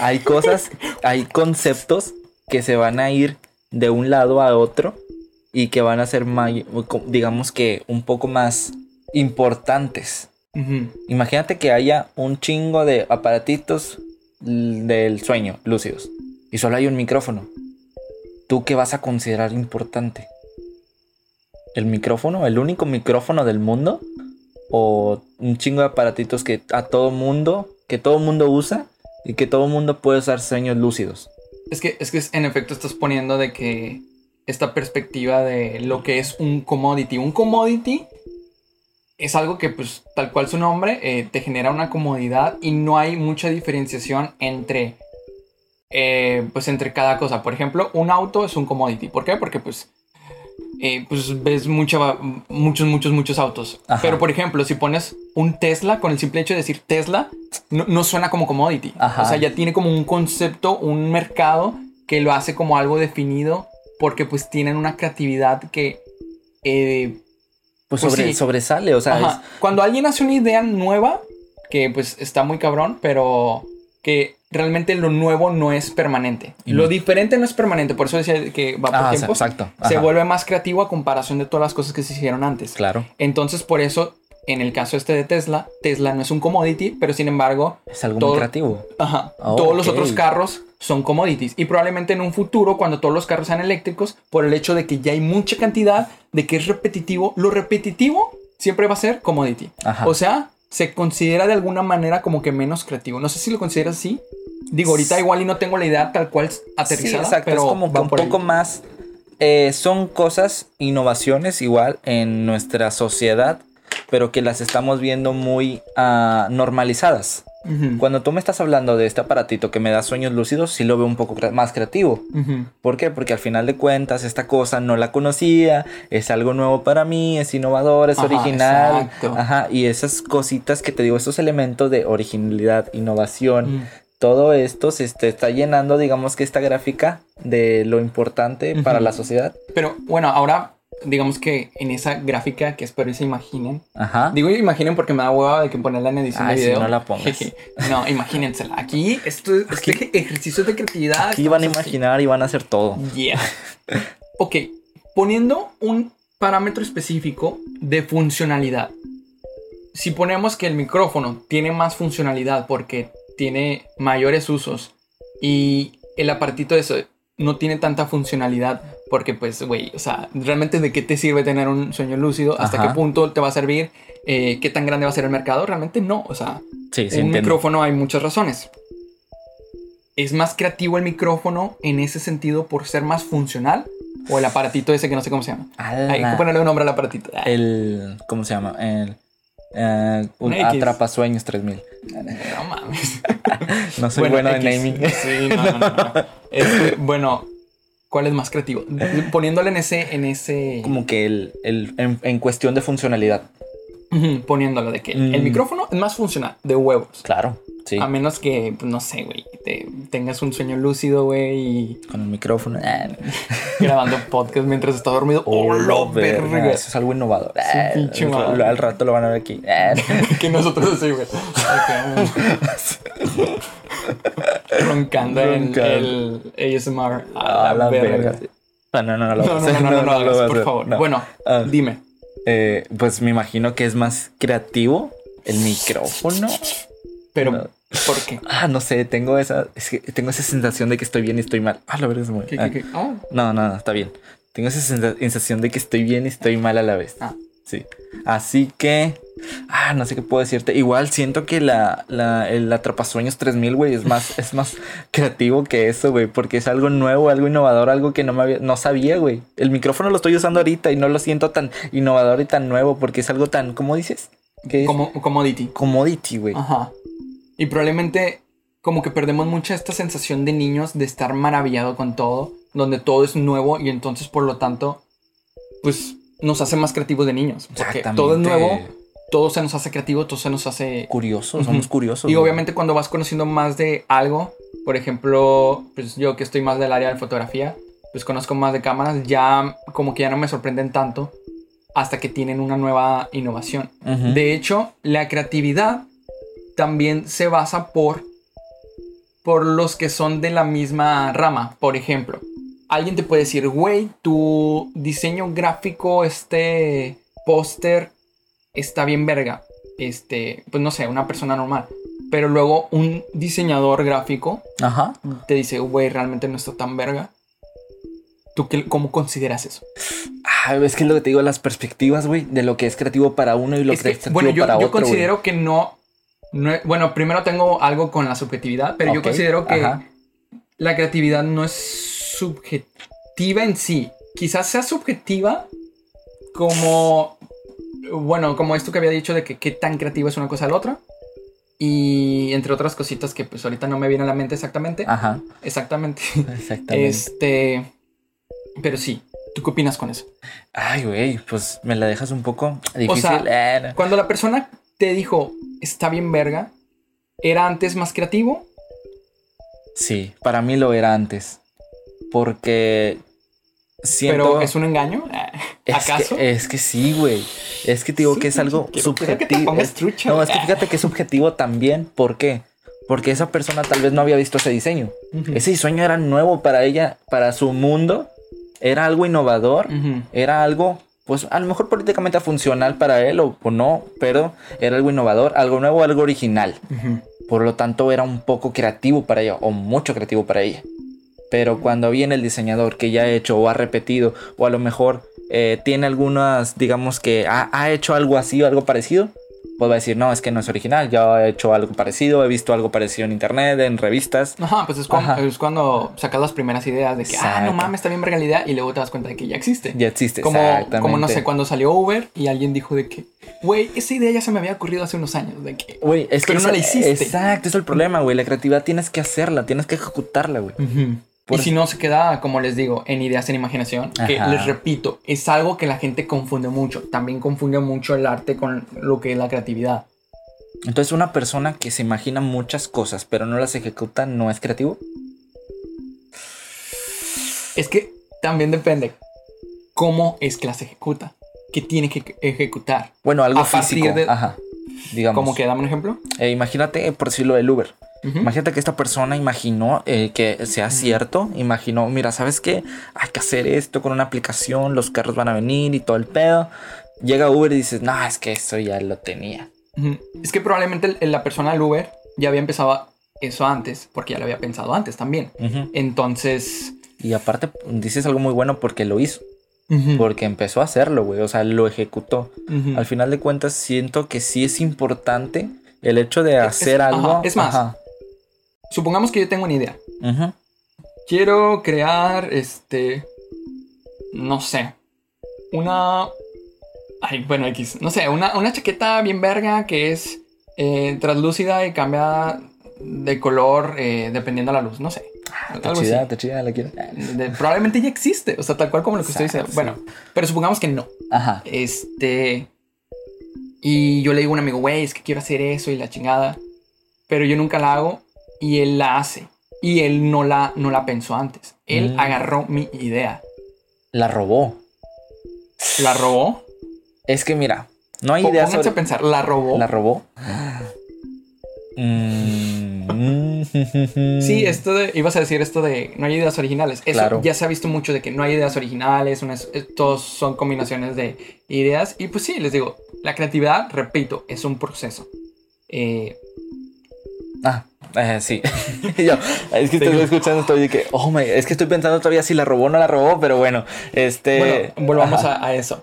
Speaker 2: Hay cosas, hay conceptos que se van a ir de un lado a otro y que van a ser, digamos que, un poco más importantes. Imagínate que haya un chingo de aparatitos del sueño, lúcidos, y solo hay un micrófono. ¿Tú qué vas a considerar importante? ¿El micrófono? ¿El único micrófono del mundo? ¿O un chingo de aparatitos que a todo mundo, que todo mundo usa y que todo mundo puede usar sueños lúcidos?
Speaker 3: Es que, es que en efecto estás poniendo de que esta perspectiva de lo que es un commodity. Un commodity es algo que, pues, tal cual su nombre, eh, te genera una comodidad y no hay mucha diferenciación entre, eh, pues, entre cada cosa. Por ejemplo, un auto es un commodity. ¿Por qué? Porque, pues, eh, pues ves mucha, muchos, muchos, muchos autos.
Speaker 2: Ajá.
Speaker 3: Pero, por ejemplo, si pones un Tesla, con el simple hecho de decir Tesla, no, no suena como commodity.
Speaker 2: Ajá.
Speaker 3: O sea, ya tiene como un concepto, un mercado que lo hace como algo definido porque pues tienen una creatividad que... eh,
Speaker 2: Pues,
Speaker 3: Pues
Speaker 2: sobre-
Speaker 3: sí.
Speaker 2: sobresale, o sea.
Speaker 3: Cuando alguien hace una idea nueva, que pues está muy cabrón, pero que realmente lo nuevo no es permanente.
Speaker 2: Y
Speaker 3: Lo
Speaker 2: no-
Speaker 3: diferente no es permanente, por eso decía que va
Speaker 2: es-
Speaker 3: por
Speaker 2: Ah,
Speaker 3: tiempos.
Speaker 2: exacto.
Speaker 3: Se vuelve más creativo a comparación de todas las cosas que se hicieron antes.
Speaker 2: Claro,
Speaker 3: Entonces, por eso, en el caso este de Tesla, Tesla no es un commodity, pero sin embargo,
Speaker 2: es algo
Speaker 3: todo-
Speaker 2: muy creativo.
Speaker 3: Ajá.
Speaker 2: Oh,
Speaker 3: todos los otros carros son commodities. Y probablemente en un futuro, cuando todos los carros sean eléctricos, por el hecho de que ya hay mucha cantidad, de que es repetitivo, lo repetitivo siempre va a ser commodity.
Speaker 2: Ajá.
Speaker 3: O sea, se considera de alguna manera como que menos creativo. No sé si lo consideras así. Digo, ahorita igual y no tengo la idea tal cual aterrizada,
Speaker 2: Sí, exacto.
Speaker 3: pero
Speaker 2: es como que un
Speaker 3: ahí.
Speaker 2: poco más. eh, son cosas, innovaciones igual en nuestra sociedad, pero que las estamos viendo muy ah, normalizadas. Cuando tú me estás hablando de este aparatito que me da sueños lúcidos, sí lo veo un poco más creativo. ¿Por qué? Porque al final de cuentas esta cosa no la conocía, es algo nuevo para mí, es innovador, es
Speaker 3: Ajá,
Speaker 2: original.
Speaker 3: exacto.
Speaker 2: Ajá, y esas cositas que te digo, esos elementos de originalidad, innovación,
Speaker 3: Mm.
Speaker 2: todo esto se está llenando, digamos que esta gráfica de lo importante para la sociedad.
Speaker 3: Pero bueno, ahora digamos que en esa gráfica que espero y se imaginen.
Speaker 2: Ajá.
Speaker 3: Digo imaginen porque me da hueva de que ponerla en edición
Speaker 2: Ay,
Speaker 3: de
Speaker 2: si
Speaker 3: video.
Speaker 2: no la pongas.
Speaker 3: No, imagínensela. Aquí, esto, este ejercicio de creatividad.
Speaker 2: Aquí van a
Speaker 3: así.
Speaker 2: imaginar y van a hacer todo.
Speaker 3: Yeah. ok, poniendo un parámetro específico de funcionalidad. Si ponemos que el micrófono tiene más funcionalidad porque tiene mayores usos y el apartito ese no tiene tanta funcionalidad porque pues, güey, o sea, realmente de qué te sirve tener un sueño lúcido, hasta
Speaker 2: Ajá.
Speaker 3: qué punto te va a servir, Eh, qué tan grande va a ser el mercado, realmente no, o sea,
Speaker 2: Sí, sí,
Speaker 3: un
Speaker 2: entiendo.
Speaker 3: micrófono hay muchas razones. ¿Es más creativo el micrófono en ese sentido por ser más funcional? ¿O el aparatito ese que no sé cómo se llama? Hay que ponerle un nombre al aparatito. Ah,
Speaker 2: El. ¿Cómo se llama? El. eh, un. Atrapasueños 3000.
Speaker 3: No mames.
Speaker 2: No soy bueno, en
Speaker 3: X.
Speaker 2: naming.
Speaker 3: Sí, no, no, no. no. Este, bueno, ¿cuál es más creativo? Poniéndole en ese, en ese,
Speaker 2: Como que el, el- en, en cuestión de funcionalidad.
Speaker 3: Poniéndolo de que el
Speaker 2: Mm.
Speaker 3: micrófono es más funcional, de huevos.
Speaker 2: Claro, sí.
Speaker 3: A menos que, pues, no sé, güey, te tengas un sueño lúcido, güey, y
Speaker 2: Con el micrófono. Ah,
Speaker 3: grabando podcast mientras estás dormido. ¡Oh, la
Speaker 2: verga,
Speaker 3: verga!
Speaker 2: Eso es algo innovador.
Speaker 3: Sí,
Speaker 2: Ah,
Speaker 3: pinche
Speaker 2: al- rato lo van a ver aquí. Ah,
Speaker 3: que nosotros así, güey. Roncando en el ASMR. A,
Speaker 2: A la verga. No, no, no, no, lo
Speaker 3: No, no, no, no, no, lo
Speaker 2: lo
Speaker 3: hagas, por favor.
Speaker 2: no.
Speaker 3: Bueno,
Speaker 2: Ah.
Speaker 3: dime.
Speaker 2: Eh, pues me imagino que es más creativo el micrófono.
Speaker 3: Pero,
Speaker 2: No.
Speaker 3: ¿por qué?
Speaker 2: Ah, no sé, tengo esa, es que tengo esa sensación de que estoy bien y estoy mal. Ah, la verdad es muy.
Speaker 3: ¿Qué,
Speaker 2: ah.
Speaker 3: qué, qué? Ah,
Speaker 2: No, no, no, está bien. Tengo esa sensa- sensación de que estoy bien y estoy mal a la vez.
Speaker 3: ah.
Speaker 2: Sí. Así que. Ah, no sé qué puedo decirte. Igual siento que la, la, el Atrapasueños 3000, güey, es más, es más creativo que eso, güey. Porque es algo nuevo, algo innovador, algo que no, me había, no sabía, güey. El micrófono lo estoy usando ahorita y no lo siento tan innovador y tan nuevo porque es algo tan. ¿Cómo dices? ¿Qué es?
Speaker 3: Como commodity.
Speaker 2: Commodity, güey.
Speaker 3: Ajá. Y probablemente como que perdemos mucha esta sensación de niños de estar maravillado con todo, donde todo es nuevo y entonces por lo tanto, pues nos hace más creativos de niños. Porque todo es nuevo, todo se nos hace creativo, todo se nos hace...
Speaker 2: Curiosos, somos curiosos.
Speaker 3: Y obviamente cuando vas conociendo más de algo, por ejemplo, pues yo que estoy más del área de fotografía, pues conozco más de cámaras, ya como que ya no me sorprenden tanto hasta que tienen una nueva innovación. De hecho, la creatividad también se basa por, por los que son de la misma rama. Por ejemplo, alguien te puede decir, güey, tu diseño gráfico, este póster, está bien verga. Este, pues no sé, una persona normal. Pero luego un diseñador gráfico
Speaker 2: Ajá.
Speaker 3: te dice, güey, realmente no está tan verga. ¿Tú qué, cómo consideras eso?
Speaker 2: Ah, es que es lo que te digo, las perspectivas, güey, de lo que es creativo para uno y lo
Speaker 3: Es
Speaker 2: que, creativo
Speaker 3: bueno, yo,
Speaker 2: para
Speaker 3: yo
Speaker 2: otro. güey.
Speaker 3: considero que no, no Bueno, primero tengo algo con la subjetividad, pero yo considero que
Speaker 2: ajá.
Speaker 3: la creatividad no es subjetiva en sí. Quizás sea subjetiva como. Bueno, como esto que había dicho de que qué tan creativa es una cosa a la otra. Y entre otras cositas que pues ahorita no me viene a la mente exactamente.
Speaker 2: Ajá,
Speaker 3: Exactamente.
Speaker 2: exactamente.
Speaker 3: Este. Pero sí. ¿Tú qué opinas con eso?
Speaker 2: Ay, güey, pues me la dejas un poco difícil.
Speaker 3: O sea,
Speaker 2: Eh.
Speaker 3: Cuando la persona te dijo, está bien verga, ¿era antes más creativo?
Speaker 2: Sí, para mí lo era antes. Porque siento.
Speaker 3: Pero es un engaño.
Speaker 2: Es
Speaker 3: ¿Acaso?
Speaker 2: Que, es que sí, güey. Es que te digo
Speaker 3: Sí,
Speaker 2: que es algo subjetivo. Es- no, es que fíjate que es subjetivo también. ¿Por qué? Porque esa persona tal vez no había visto ese diseño. Ese diseño era nuevo para ella, para su mundo. Era algo innovador. Era algo, pues a lo mejor políticamente funcional para él o, o no, pero era algo innovador, algo nuevo, algo original. Por lo tanto, era un poco creativo para ella o mucho creativo para ella. Pero cuando viene el diseñador que ya ha hecho o ha repetido o a lo mejor eh, tiene algunas, digamos que ha, ha hecho algo así o algo parecido, pues va a decir, no, es que no es original, ya he hecho algo parecido, he visto algo parecido en internet, en revistas.
Speaker 3: Ajá, pues es cuando,
Speaker 2: Ajá.
Speaker 3: es cuando sacas las primeras ideas de que, ah, no mames, está bien verga la idea, y luego te das cuenta de que ya existe.
Speaker 2: Ya existe,
Speaker 3: como,
Speaker 2: exactamente.
Speaker 3: como no sé, cuando salió Uber y alguien dijo de que, güey, esa idea ya se me había ocurrido hace unos años, de que...
Speaker 2: Güey, es que
Speaker 3: no la hiciste.
Speaker 2: Exacto, es el problema, güey. La creatividad tienes que hacerla, tienes que ejecutarla, güey.
Speaker 3: Ujú.
Speaker 2: Por
Speaker 3: y si no se queda, como les digo, en ideas en imaginación, que les repito, es algo que la gente confunde mucho. También confunde mucho el arte con lo que es la creatividad.
Speaker 2: Entonces, una persona que se imagina muchas cosas, pero no las ejecuta, no es creativo.
Speaker 3: Es que también depende cómo es que las ejecuta, qué tiene que ejecutar.
Speaker 2: Bueno, algo
Speaker 3: A partir
Speaker 2: físico.
Speaker 3: de-
Speaker 2: Ajá. Digamos.
Speaker 3: ¿Cómo que dame un ejemplo?
Speaker 2: Eh, imagínate, por decirlo del Uber. Imagínate que esta persona imaginó eh, que sea cierto. Imaginó, mira, ¿sabes qué? Hay que hacer esto con una aplicación, los carros van a venir y todo el pedo. Llega Uber y dices, no, es que eso ya lo tenía.
Speaker 3: Es que probablemente la persona del Uber ya había empezado eso antes, porque ya lo había pensado antes también. Entonces,
Speaker 2: Y aparte, dices algo muy bueno porque lo hizo. Porque empezó a hacerlo, güey. O sea, lo ejecutó. Al final de cuentas, siento que sí es importante el hecho de hacer
Speaker 3: es-
Speaker 2: algo.
Speaker 3: ajá, es más.
Speaker 2: Ajá.
Speaker 3: supongamos que yo tengo una idea.
Speaker 2: Ujú.
Speaker 3: Quiero crear, este, no sé, una, ay, bueno, X, no sé, una, una chaqueta bien verga que es eh, translúcida y cambia de color eh, dependiendo de la luz, no sé.
Speaker 2: Está
Speaker 3: algo
Speaker 2: chida, está chida, la quiero.
Speaker 3: De- probablemente ya existe, o sea, tal cual como lo que usted dice.
Speaker 2: Exacto,
Speaker 3: Bueno, pero supongamos que no.
Speaker 2: Ajá.
Speaker 3: Este. Y yo le digo a un amigo, güey, es que quiero hacer eso y la chingada. Pero yo nunca la hago y él la hace. Y él no la, no la pensó antes. Él
Speaker 2: Mm.
Speaker 3: agarró mi idea.
Speaker 2: La robó.
Speaker 3: ¿La robó?
Speaker 2: Es que mira, no hay idea
Speaker 3: Pónganse
Speaker 2: sobre...
Speaker 3: a pensar, ¿la robó?
Speaker 2: ¿La robó? Mm.
Speaker 3: Sí, esto de, ibas a decir esto de no hay ideas originales. Eso
Speaker 2: Claro.
Speaker 3: ya se ha visto mucho de que no hay ideas originales, unas, todos son combinaciones de ideas. Y pues sí, les digo, la creatividad, repito, es un proceso. Eh,
Speaker 2: Ah, eh, sí. Yo, es que estoy escuchando, estoy de que, oh my, es que estoy pensando todavía si la robó o no la robó, pero bueno, este.
Speaker 3: Bueno, volvamos a, a eso.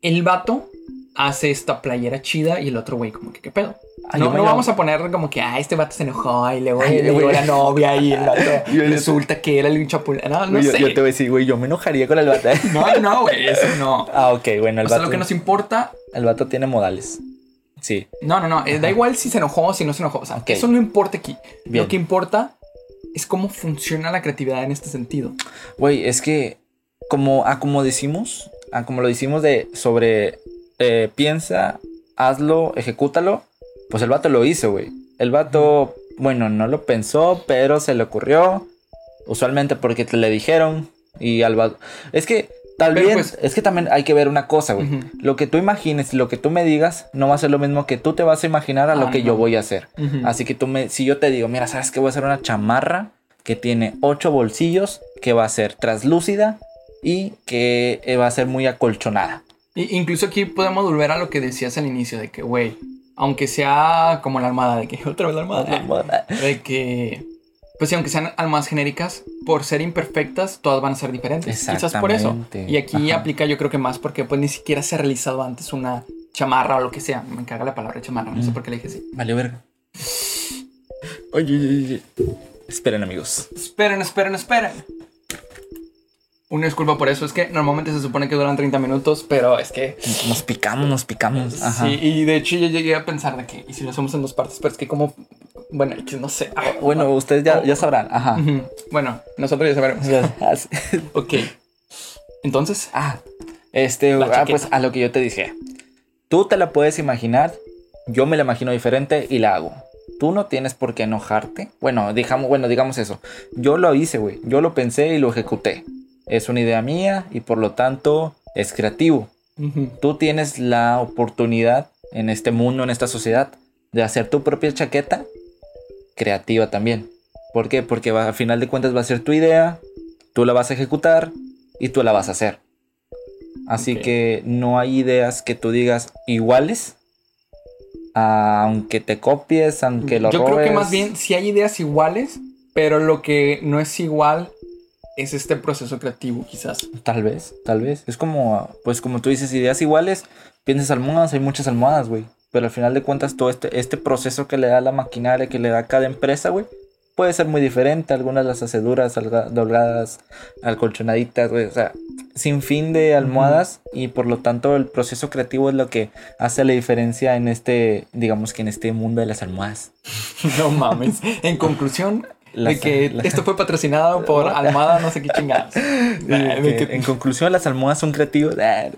Speaker 3: El vato hace esta playera chida y el otro güey como que qué pedo.
Speaker 2: Ah,
Speaker 3: no no vamos a poner como que, ah, este vato se enojó y luego
Speaker 2: Ay,
Speaker 3: le la novia y el vato
Speaker 2: Yo- yo-
Speaker 3: resulta que era un chapulín. No,
Speaker 2: yo,
Speaker 3: sé.
Speaker 2: yo te voy a decir, güey, yo me enojaría con el vato.
Speaker 3: No, no, güey, eso no.
Speaker 2: ah, ok, bueno, el
Speaker 3: O sea,
Speaker 2: vato,
Speaker 3: lo que nos importa,
Speaker 2: el vato tiene modales. Sí,
Speaker 3: no, no, no, eh, da igual si se enojó o si no se enojó. O sea, eso no importa aquí.
Speaker 2: Bien.
Speaker 3: Lo que importa es cómo funciona la creatividad en este sentido.
Speaker 2: güey, es que como, ah, como decimos, ah, como lo decimos de sobre eh, piensa, hazlo, ejecútalo, pues el vato lo hizo, güey. El vato, bueno, no lo pensó, pero se le ocurrió, usualmente porque te le dijeron y al vato... Es que tal vez,
Speaker 3: pues-
Speaker 2: es que también hay que ver una cosa, güey. Lo que tú imagines y lo que tú me digas no va a ser lo mismo que tú te vas a imaginar a lo
Speaker 3: Ah,
Speaker 2: que
Speaker 3: no.
Speaker 2: yo voy a hacer. Así que tú me, si yo te digo, mira, ¿sabes qué? Voy a hacer una chamarra que tiene ocho bolsillos, que va a ser translúcida y que eh, va a ser muy acolchonada.
Speaker 3: Y- incluso aquí podemos volver a lo que decías al inicio, de que, güey, aunque sea como la almohada, de que otra vez la almohada, de que, pues sí, aunque sean almohadas genéricas, por ser imperfectas, todas van a ser diferentes. Quizás por eso. Y aquí
Speaker 2: Ajá.
Speaker 3: aplica yo creo que más porque pues ni siquiera se ha realizado antes una chamarra o lo que sea. Me caga la palabra chamarra, no sé
Speaker 2: Mm.
Speaker 3: por qué le dije así.
Speaker 2: Vale, verga. Oye, oye, oye. Esperen, amigos.
Speaker 3: Esperen, esperen, esperen. Una disculpa por eso, es que normalmente se supone que duran 30 minutos, pero es que...
Speaker 2: Nos picamos, nos picamos. Ajá.
Speaker 3: Sí, y de hecho yo llegué a pensar de que, y si lo hacemos en dos partes, pero es que como, bueno, que no sé. Ah,
Speaker 2: Bueno, ustedes ya, ya sabrán. Ajá.
Speaker 3: Bueno, nosotros ya sabremos. Ok. Entonces,
Speaker 2: Ah, este, ah, pues a lo que yo te dije. Tú te la puedes imaginar, yo me la imagino diferente y la hago. Tú no tienes por qué enojarte. Bueno, digamos, bueno, digamos eso. Yo lo hice, güey. Yo lo pensé y lo ejecuté. Es una idea mía y por lo tanto es creativo. Tú tienes la oportunidad en este mundo, en esta sociedad, de hacer tu propia chaqueta creativa también. ¿Por qué? Porque va- al final de cuentas va a ser tu idea, tú la vas a ejecutar y tú la vas a hacer. Así que no hay ideas que tú digas iguales, aunque te copies, aunque lo
Speaker 3: yo creo que más bien sí hay ideas iguales, pero lo que no es igual es este proceso creativo, quizás.
Speaker 2: Tal vez, tal vez. Es como, pues como tú dices, ideas iguales, piensas almohadas, hay muchas almohadas, güey. Pero al final de cuentas, todo este, este proceso que le da la maquinaria, que le da cada empresa, güey, puede ser muy diferente. Algunas las hace duras, dobladas, alcolchonaditas, güey. O sea, sin fin de almohadas. Y por lo tanto, el proceso creativo es lo que hace la diferencia en este, digamos que en este mundo de las almohadas.
Speaker 3: No mames. En conclusión, de que esto fue patrocinado por Almada, no sé qué chingadas.
Speaker 2: Que, En conclusión, las almohadas son creativas.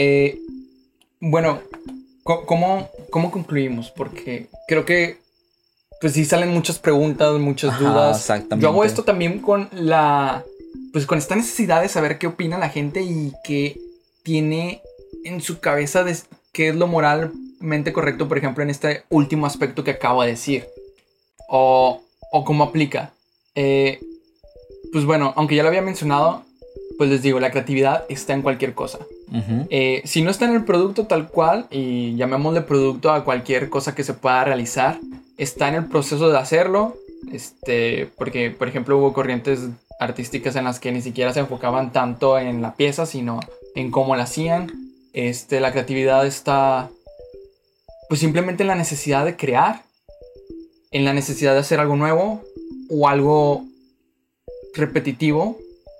Speaker 3: Eh, bueno, ¿cómo, ¿cómo concluimos? Porque creo que, pues sí salen muchas preguntas, muchas
Speaker 2: Ajá,
Speaker 3: dudas.
Speaker 2: exactamente.
Speaker 3: Yo hago esto también con la, pues con esta necesidad de saber qué opina la gente y qué tiene en su cabeza de qué es lo moralmente correcto, por ejemplo, en este último aspecto que acabo de decir. O, o cómo aplica. Eh, pues bueno, aunque ya lo había mencionado, pues les digo, la creatividad está en cualquier cosa. Eh, si no está en el producto tal cual, y llamémosle producto a cualquier cosa que se pueda realizar, está en el proceso de hacerlo. Este, porque, por ejemplo, hubo corrientes artísticas en las que ni siquiera se enfocaban tanto en la pieza, sino en cómo la hacían. Este, la creatividad está, pues simplemente en la necesidad de crear, en la necesidad de hacer algo nuevo o algo repetitivo,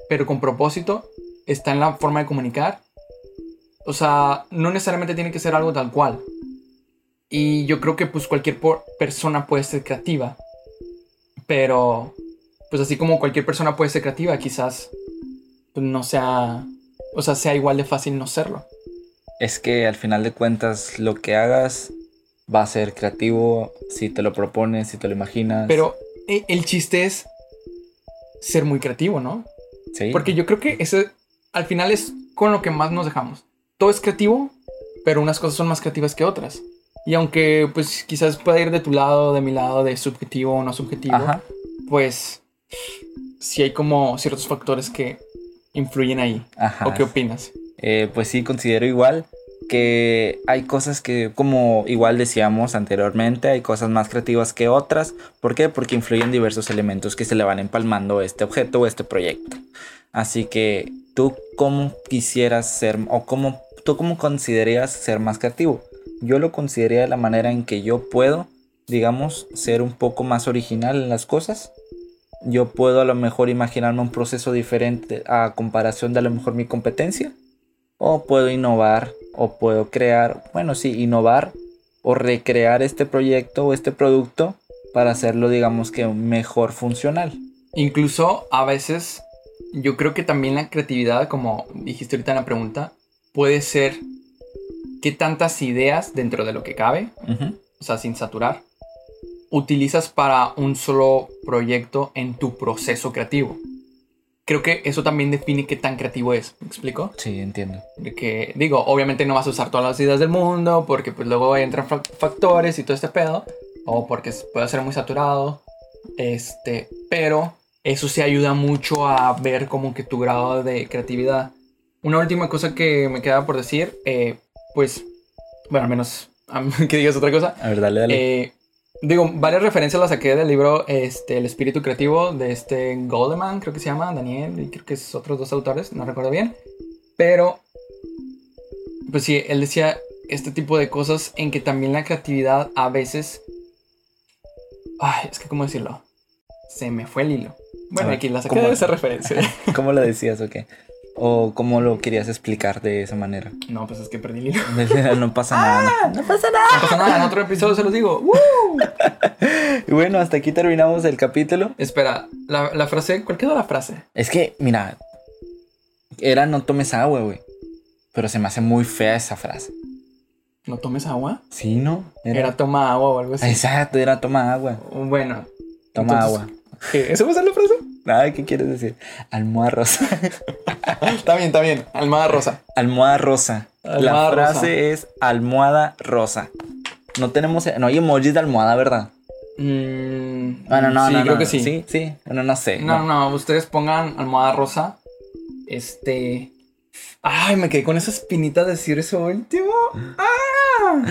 Speaker 3: pero con propósito. Está en la forma de comunicar. O sea, no necesariamente tiene que ser algo tal cual. Y yo creo que pues cualquier persona puede ser creativa. Pero, pues así como cualquier persona puede ser creativa, quizás pues, no sea, o sea, sea igual de fácil no serlo.
Speaker 2: Es que al final de cuentas lo que hagas va a ser creativo si te lo propones, si te lo imaginas.
Speaker 3: Pero eh, el chiste es ser muy creativo, ¿no?
Speaker 2: sí.
Speaker 3: Porque yo creo que ese al final es con lo que más nos dejamos. Todo es creativo, pero unas cosas son más creativas que otras. Y aunque pues quizás pueda ir de tu lado, de mi lado, de subjetivo o no subjetivo,
Speaker 2: Ajá.
Speaker 3: pues sí hay como ciertos factores que influyen ahí.
Speaker 2: Ajá.
Speaker 3: ¿O qué opinas?
Speaker 2: Eh, pues sí, considero igual que hay cosas que, como igual decíamos anteriormente, hay cosas más creativas que otras. ¿Por qué? Porque influyen diversos elementos que se le van empalmando a este objeto o este proyecto. Así que tú, ¿cómo quisieras ser o cómo ¿tú cómo considerarías ser más creativo? Yo lo consideraría de la manera en que yo puedo, digamos, ser un poco más original en las cosas. Yo puedo a lo mejor imaginarme un proceso diferente a comparación de a lo mejor mi competencia. O puedo innovar, o puedo crear, bueno, sí, innovar o recrear este proyecto o este producto para hacerlo, digamos que mejor funcional.
Speaker 3: Incluso a veces yo creo que también la creatividad, como dijiste ahorita en la pregunta, puede ser qué tantas ideas dentro de lo que cabe, o sea, sin saturar, utilizas para un solo proyecto en tu proceso creativo. Creo que eso también define qué tan creativo es, ¿me explico?
Speaker 2: Sí, entiendo.
Speaker 3: De que, digo, obviamente no vas a usar todas las ideas del mundo porque pues luego entran fa- factores y todo este pedo, o porque puede ser muy saturado, este, pero eso sí ayuda mucho a ver como que tu grado de creatividad. Una última cosa que me queda por decir, eh, pues, bueno, al menos que digas otra cosa,
Speaker 2: A ver, dale, dale.
Speaker 3: eh, digo, varias referencias las saqué del libro este, El espíritu creativo de este Goldman, creo que se llama, Daniel, y creo que es otros dos autores, no recuerdo bien. Pero, pues sí, él decía este tipo de cosas en que también la creatividad a veces... Ay, es que, ¿cómo decirlo? Se me fue el hilo. Bueno,
Speaker 2: A ver,
Speaker 3: aquí la saqué
Speaker 2: ¿cómo?
Speaker 3: de esa referencia.
Speaker 2: ¿Cómo lo decías o qué? ¿O cómo lo querías explicar de esa manera?
Speaker 3: no, pues es que perdí el hilo.
Speaker 2: no pasa nada.
Speaker 3: No pasa nada, en otro episodio se los digo. ¡Woo!
Speaker 2: Y bueno, hasta aquí terminamos el capítulo.
Speaker 3: Espera, la, la frase, ¿cuál quedó la frase?
Speaker 2: Es que, mira, era no tomes agua, güey. Pero se me hace muy fea esa frase.
Speaker 3: ¿No tomes agua?
Speaker 2: Sí, ¿no?
Speaker 3: Era toma agua o algo así.
Speaker 2: Exacto, era toma agua.
Speaker 3: Bueno.
Speaker 2: Toma
Speaker 3: Entonces,
Speaker 2: agua.
Speaker 3: ¿Qué? ¿Eso va a ser la frase?
Speaker 2: Ay, ¿qué quieres decir? Almohada rosa.
Speaker 3: Está bien, está bien. Almada rosa.
Speaker 2: almohada rosa. la
Speaker 3: Almohada
Speaker 2: frase
Speaker 3: rosa.
Speaker 2: es almohada rosa. No tenemos, no hay emojis de almohada, ¿verdad?
Speaker 3: Mm,
Speaker 2: Bueno, no,
Speaker 3: sí,
Speaker 2: no,
Speaker 3: creo
Speaker 2: no,
Speaker 3: que sí.
Speaker 2: Sí, sí. Bueno, no sé.
Speaker 3: No, no, ustedes pongan almohada rosa. Este. Ay, me quedé con esa espinita de decir eso último. ¡Ah!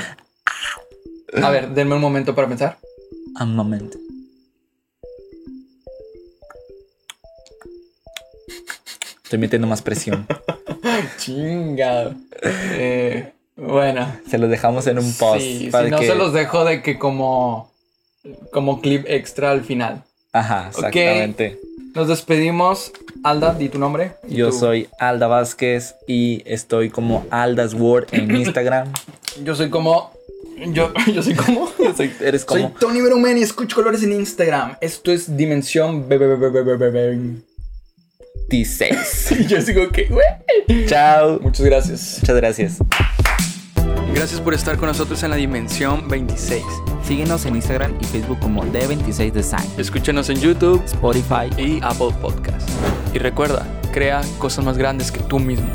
Speaker 3: A ver, denme un momento para pensar.
Speaker 2: Un momento. Estoy metiendo más presión.
Speaker 3: Chingado. Eh, bueno.
Speaker 2: Se los dejamos en un post.
Speaker 3: Sí,
Speaker 2: para
Speaker 3: si no
Speaker 2: que-
Speaker 3: se los dejo de que como. Como clip extra al final.
Speaker 2: Ajá, exactamente.
Speaker 3: Nos despedimos. Alda, di tu nombre.
Speaker 2: Yo soy Alda Vázquez y estoy como Aldas Word en Instagram.
Speaker 3: Yo soy como. Yo, yo soy como.
Speaker 2: Soy- eres
Speaker 3: Soy
Speaker 2: como.
Speaker 3: Tony Berumen y escucho colores en Instagram. Esto es Dimensión. Be- be- be- be- be- be- be-
Speaker 2: T6.
Speaker 3: Y yo sigo que, güey.
Speaker 2: Chao.
Speaker 3: Muchas gracias.
Speaker 2: Muchas gracias.
Speaker 3: Gracias por estar con nosotros en la Dimensión 26.
Speaker 2: Síguenos en Instagram y Facebook como D26 Design.
Speaker 3: Escúchanos en YouTube
Speaker 2: Spotify.
Speaker 3: y Apple Podcast. Y recuerda, crea cosas más grandes que tú mismo.